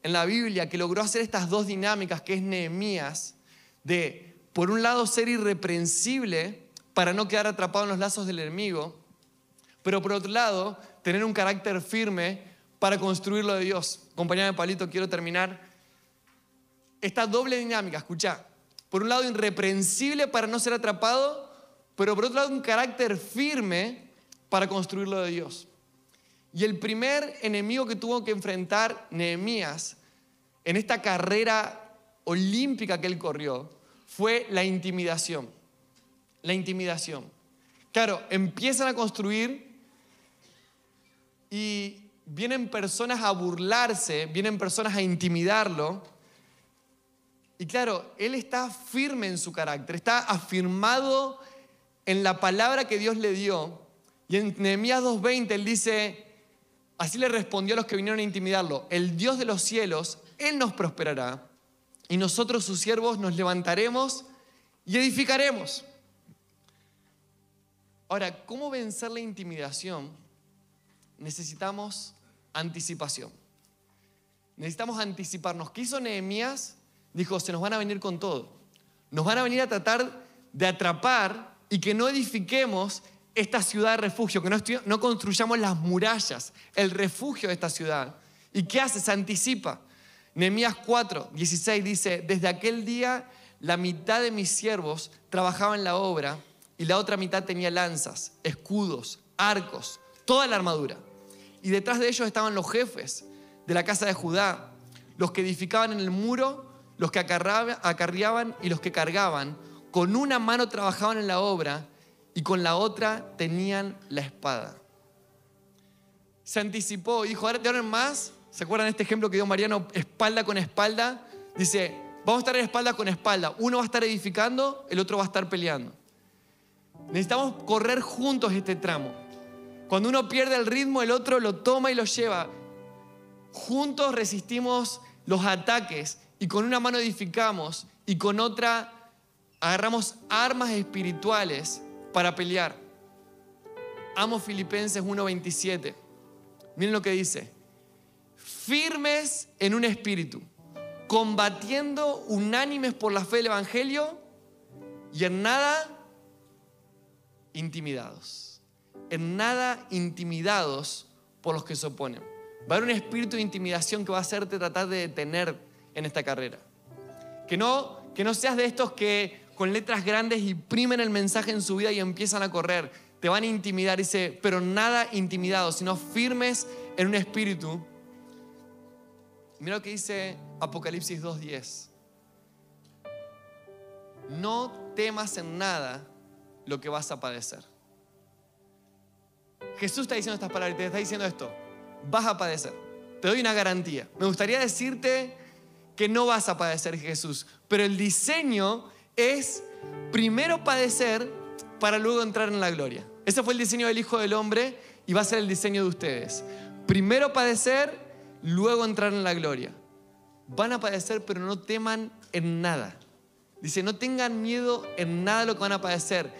en la Biblia que logró hacer estas dos dinámicas, que es Nehemías, de por un lado, ser irreprensible para no quedar atrapado en los lazos del enemigo, pero por otro lado, tener un carácter firme para construir lo de Dios. Compañera de Palito, quiero terminar. Esta doble dinámica, escucha. Por un lado, irreprensible para no ser atrapado, pero por otro lado, un carácter firme para construir lo de Dios. Y el primer enemigo que tuvo que enfrentar Nehemías en esta carrera olímpica que él corrió fue la intimidación. La intimidación. Claro, empiezan a construir y vienen personas a burlarse, vienen personas a intimidarlo. Y claro, él está firme en su carácter, está afirmado en la palabra que Dios le dio. Y en Nehemías 2.20 él dice, así le respondió a los que vinieron a intimidarlo, el Dios de los cielos, Él nos prosperará y nosotros sus siervos nos levantaremos y edificaremos. Ahora, ¿cómo vencer la intimidación? Necesitamos anticipación. Necesitamos anticiparnos. ¿Qué hizo Nehemías? dijo, se nos van a venir con todo. Nos van a venir a tratar de atrapar y que no edifiquemos esta ciudad de refugio, que no, construyamos las murallas, el refugio de esta ciudad. ¿Y qué hace? Se anticipa. Nehemías 4, 16 dice, desde aquel día la mitad de mis siervos trabajaba en la obra y la otra mitad tenía lanzas, escudos, arcos, toda la armadura. Y detrás de ellos estaban los jefes de la casa de Judá, los que edificaban en el muro, los que acarreaban y los que cargaban. Con una mano trabajaban en la obra y con la otra tenían la espada. Se anticipó y dijo, ahora te más. ¿Se acuerdan de este ejemplo que dio Mariano, espalda con espalda? Dice, vamos a estar espalda con espalda. Uno va a estar edificando, el otro va a estar peleando. Necesitamos correr juntos este tramo. Cuando uno pierde el ritmo, el otro lo toma y lo lleva. Juntos resistimos los ataques y con una mano edificamos y con otra agarramos armas espirituales para pelear. Amo Filipenses 1:27. Miren lo que dice. Firmes en un espíritu, combatiendo unánimes por la fe del Evangelio y en nada intimidados. En nada intimidados por los que se oponen. Va a haber un espíritu de intimidación que va a hacerte tratar de detener en esta carrera. Que no, que no seas de estos que con letras grandes imprimen el mensaje en su vida y empiezan a correr. Te van a intimidar, dice, pero nada intimidados, sino firmes en un espíritu. Mira lo que dice Apocalipsis 2.10. No temas en nada lo que vas a padecer. Jesús está diciendo estas palabras y te está diciendo esto. Vas a padecer. Te doy una garantía. Me gustaría decirte que no vas a padecer Jesús, pero el diseño es primero padecer para luego entrar en la gloria. Ese fue el diseño del Hijo del Hombre y va a ser el diseño de ustedes. Primero padecer, luego entrar en la gloria. Van a padecer, pero no teman en nada. Dice, no tengan miedo en nada lo que van a padecer.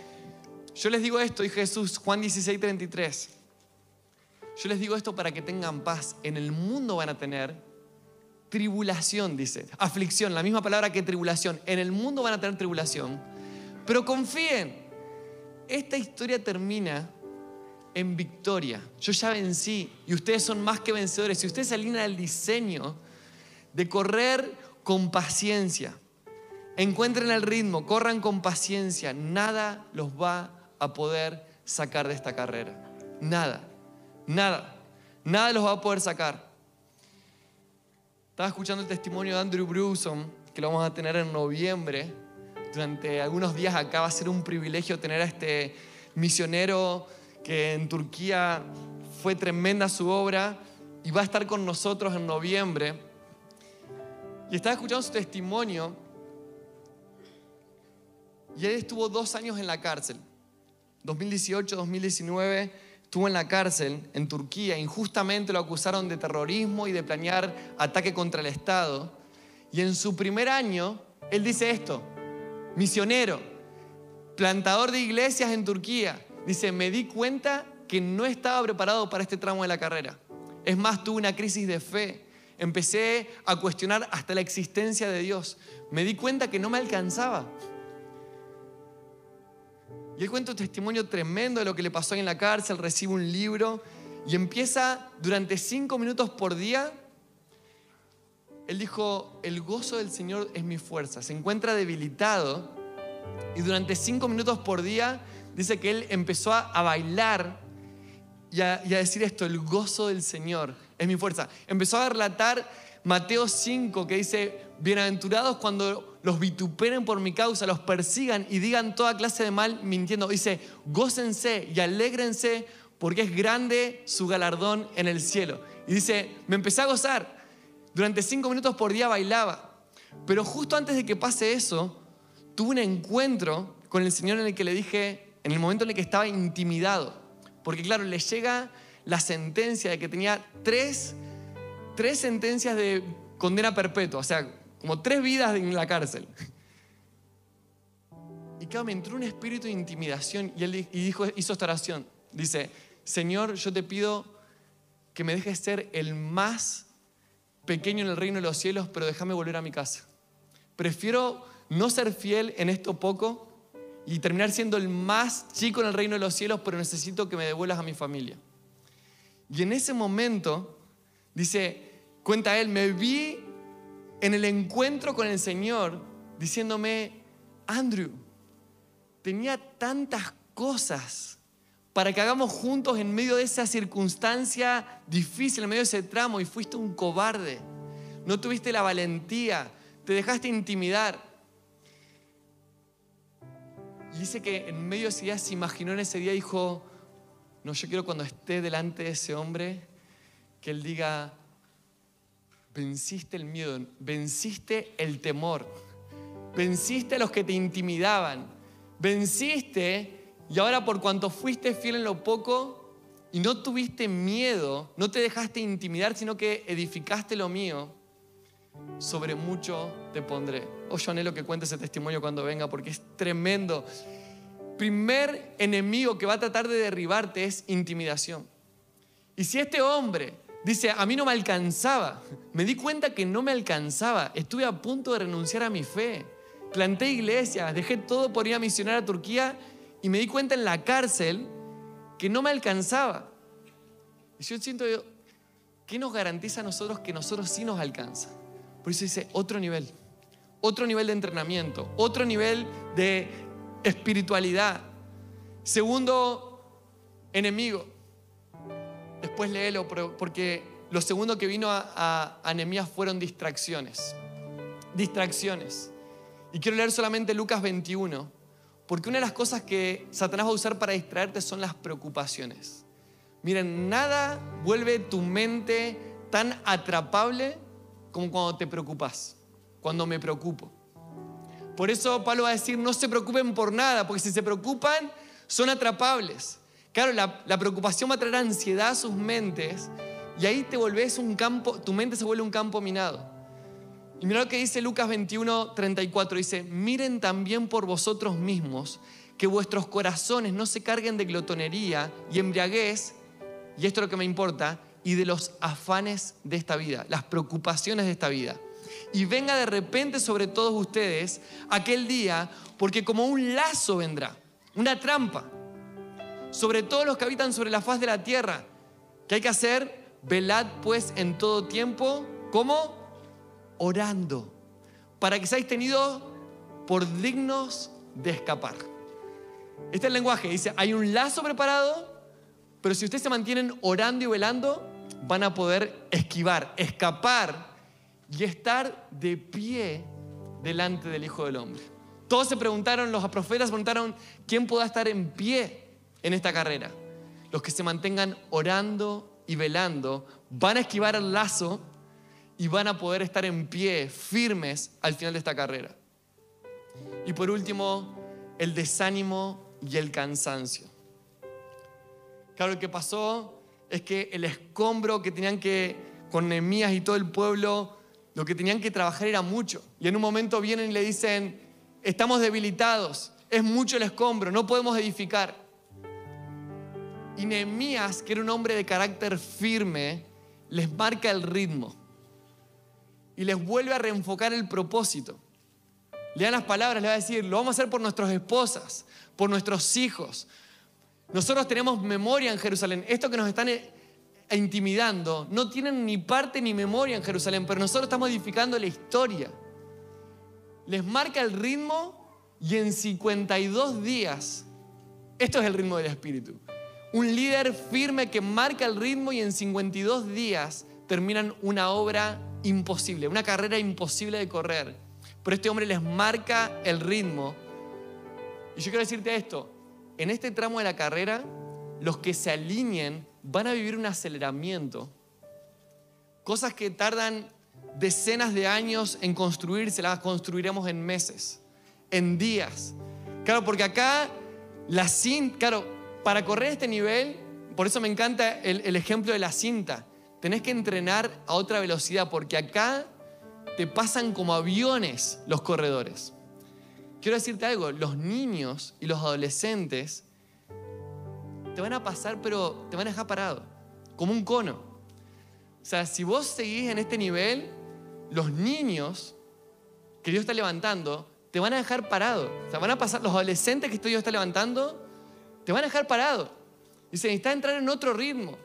Yo les digo esto, y Jesús, Juan 16, 33. Yo les digo esto para que tengan paz. En el mundo van a tener tribulación, dice. Aflicción, la misma palabra que tribulación. En el mundo van a tener tribulación. Pero confíen, esta historia termina en victoria. Yo ya vencí y ustedes son más que vencedores. Si ustedes alinean al diseño de correr con paciencia, encuentren el ritmo, corran con paciencia, nada los va a poder sacar de esta carrera. Nada, nada, nada los va a poder sacar. Estaba escuchando el testimonio de Andrew Bruson, que lo vamos a tener en noviembre. Durante algunos días acá va a ser un privilegio tener a este misionero que en Turquía fue tremenda su obra y va a estar con nosotros en noviembre. Y estaba escuchando su testimonio y él estuvo dos años en la cárcel. 2018-2019 estuvo en la cárcel en Turquía. Injustamente lo acusaron de terrorismo y de planear ataque contra el Estado. Y en su primer año, él dice esto, misionero, plantador de iglesias en Turquía. Dice, me di cuenta que no estaba preparado para este tramo de la carrera. Es más, tuve una crisis de fe. Empecé a cuestionar hasta la existencia de Dios. Me di cuenta que no me alcanzaba. Y él cuenta un testimonio tremendo de lo que le pasó en la cárcel, recibe un libro y empieza durante cinco minutos por día. Él dijo, el gozo del Señor es mi fuerza. Se encuentra debilitado y durante cinco minutos por día dice que él empezó a, bailar y a, y a decir esto, el gozo del Señor es mi fuerza. Empezó a relatar Mateo 5 que dice, bienaventurados cuando los vituperen por mi causa, los persigan y digan toda clase de mal mintiendo. Dice, gócense y alégrense porque es grande su galardón en el cielo. Y dice, me empecé a gozar. Durante cinco minutos por día bailaba. Pero justo antes de que pase eso, tuve un encuentro con el Señor en el que le dije, en el momento en el que estaba intimidado. Porque claro, le llega la sentencia de que tenía tres, tres sentencias de condena perpetua. O sea, como tres vidas en la cárcel. Y claro, me entró un espíritu de intimidación y él dijo, hizo esta oración. Dice, Señor, yo te pido que me dejes ser el más pequeño en el reino de los cielos, pero déjame volver a mi casa. Prefiero no ser fiel en esto poco y terminar siendo el más chico en el reino de los cielos, pero necesito que me devuelvas a mi familia. Y en ese momento, dice, cuenta él, me vi en el encuentro con el Señor diciéndome, Andrew, tenía tantas cosas para que hagamos juntos en medio de esa circunstancia difícil, en medio de ese tramo, y fuiste un cobarde. No tuviste la valentía, te dejaste intimidar. Y dice que en medio de ese día se imaginó en ese día, dijo, no, yo quiero cuando esté delante de ese hombre, que él diga, venciste el miedo, venciste el temor, venciste a los que te intimidaban, venciste y ahora por cuanto fuiste fiel en lo poco y no tuviste miedo, no te dejaste intimidar, sino que edificaste lo mío, sobre mucho te pondré. Oh, yo anhelo que cuente ese testimonio cuando venga porque es tremendo. Primer enemigo que va a tratar de derribarte es intimidación. Y si este hombre dice, a mí no me alcanzaba, me di cuenta que no me alcanzaba, estuve a punto de renunciar a mi fe, planté iglesias, dejé todo por ir a misionar a Turquía y me di cuenta en la cárcel que no me alcanzaba. Y yo siento, ¿qué nos garantiza a nosotros que nosotros sí nos alcanza? Por eso dice otro nivel, otro nivel de entrenamiento, otro nivel de espiritualidad. Segundo enemigo, después léelo, porque lo segundo que vino a, a, fueron distracciones. Distracciones. Y quiero leer solamente Lucas 21, porque una de las cosas que Satanás va a usar para distraerte son las preocupaciones. Miren, nada vuelve tu mente tan atrapable como cuando te preocupas, cuando me preocupo. Por eso Pablo va a decir, no se preocupen por nada, porque si se preocupan, son atrapables. Claro, la, preocupación va a traer ansiedad a sus mentes y ahí te volvés un campo, tu mente se vuelve un campo minado. Y mira lo que dice Lucas 21, 34. Dice, miren también por vosotros mismos que vuestros corazones no se carguen de glotonería y embriaguez, y esto es lo que me importa, y de los afanes de esta vida, las preocupaciones de esta vida. Y venga de repente sobre todos ustedes aquel día, porque como un lazo vendrá, una trampa, sobre todos los que habitan sobre la faz de la tierra. ¿Qué hay que hacer? Velad pues en todo tiempo, ¿cómo? Orando, para que seáis tenidos por dignos de escapar. Este es el lenguaje, dice, hay un lazo preparado, pero si ustedes se mantienen orando y velando, van a poder esquivar, escapar y estar de pie delante del Hijo del Hombre. Todos se preguntaron, los profetas preguntaron, ¿quién pueda estar en pie en esta carrera? Los que se mantengan orando y velando van a esquivar el lazo y van a poder estar en pie, firmes al final de esta carrera. Y por último, el desánimo y el cansancio. Claro, lo que pasó es que el escombro que tenían que, con Nehemías y todo el pueblo, lo que tenían que trabajar era mucho. Y en un momento vienen y le dicen, estamos debilitados, es mucho el escombro, no podemos edificar. Y Nehemías, que era un hombre de carácter firme, les marca el ritmo y les vuelve a reenfocar el propósito. Le dan las palabras, le va a decir, lo vamos a hacer por nuestras esposas, por nuestros hijos, nosotros tenemos memoria en Jerusalén. Esto que nos están eh, intimidando no tienen ni parte ni memoria en Jerusalén, pero nosotros estamos edificando la historia. Les marca el ritmo y en 52 días, esto es el ritmo del Espíritu. Un líder firme que marca el ritmo y en 52 días terminan una obra imposible, una carrera imposible de correr. Pero este hombre les marca el ritmo. Y yo quiero decirte esto, en este tramo de la carrera, los que se alineen van a vivir un aceleramiento. Cosas que tardan decenas de años en construirse, las construiremos en meses, en días. Claro, porque acá la cinta, claro, para correr este nivel, por eso me encanta el, el ejemplo de la cinta. Tenés que entrenar a otra velocidad, porque acá te pasan como aviones los corredores quiero decirte algo, los niños y los adolescentes te van a pasar, pero te van a dejar parado, como un cono. O sea, si vos seguís en este nivel, los niños que Dios está levantando, te van a dejar parado. O sea, van a pasar, los adolescentes que Dios está levantando, te van a dejar parado. Dice, necesitas entrar en otro ritmo.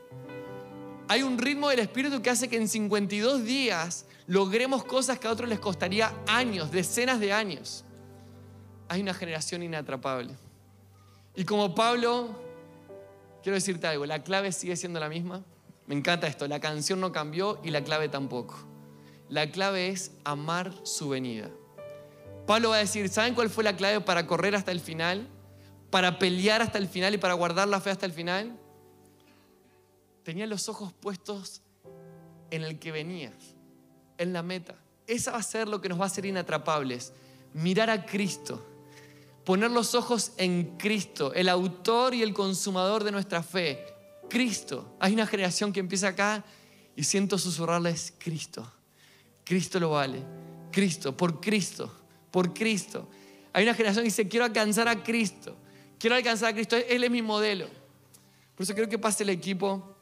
Hay un ritmo del Espíritu que hace que en 52 días logremos cosas que a otros les costaría años, decenas de años. Hay una generación inatrapable. Y como Pablo, quiero decirte algo, la clave sigue siendo la misma. Me encanta esto, la canción no cambió y la clave tampoco. La clave es amar su venida. Pablo va a decir, ¿saben cuál fue la clave para correr hasta el final? Para pelear hasta el final y para guardar la fe hasta el final. Tenía los ojos puestos en el que venía, en la meta. Esa va a ser lo que nos va a hacer inatrapables. Mirar a Cristo poner los ojos en Cristo, el autor y el consumador de nuestra fe. Cristo. Hay una generación que empieza acá y siento susurrarles Cristo. Cristo lo vale. Cristo, por Cristo, por Cristo. Hay una generación que dice, quiero alcanzar a Cristo. Quiero alcanzar a Cristo. Él es mi modelo. Por eso creo que pase el equipo.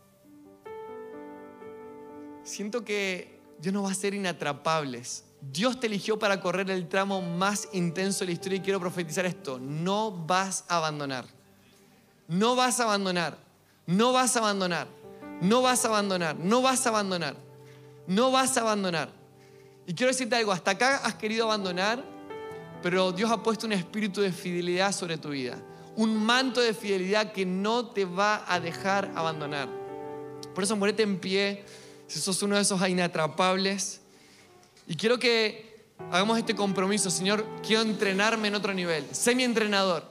Siento que Dios nos va a ser inatrapables Dios te eligió para correr el tramo más intenso de la historia y quiero profetizar esto. No vas a abandonar. No vas a abandonar. No vas a abandonar. No vas a abandonar. No vas a abandonar. No vas a abandonar. Y quiero decirte algo, hasta acá has querido abandonar, pero Dios ha puesto un espíritu de fidelidad sobre tu vida. Un manto de fidelidad que no te va a dejar abandonar. Por eso muérete en pie si sos uno de esos inatrapables y quiero que hagamos este compromiso, Señor, quiero entrenarme en otro nivel. Sé mi entrenador.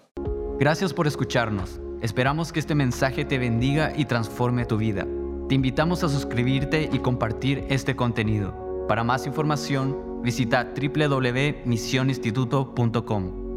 Gracias por escucharnos. Esperamos que este mensaje te bendiga y transforme tu vida. Te invitamos a suscribirte y compartir este contenido. Para más información, visita www.misioninstituto.com.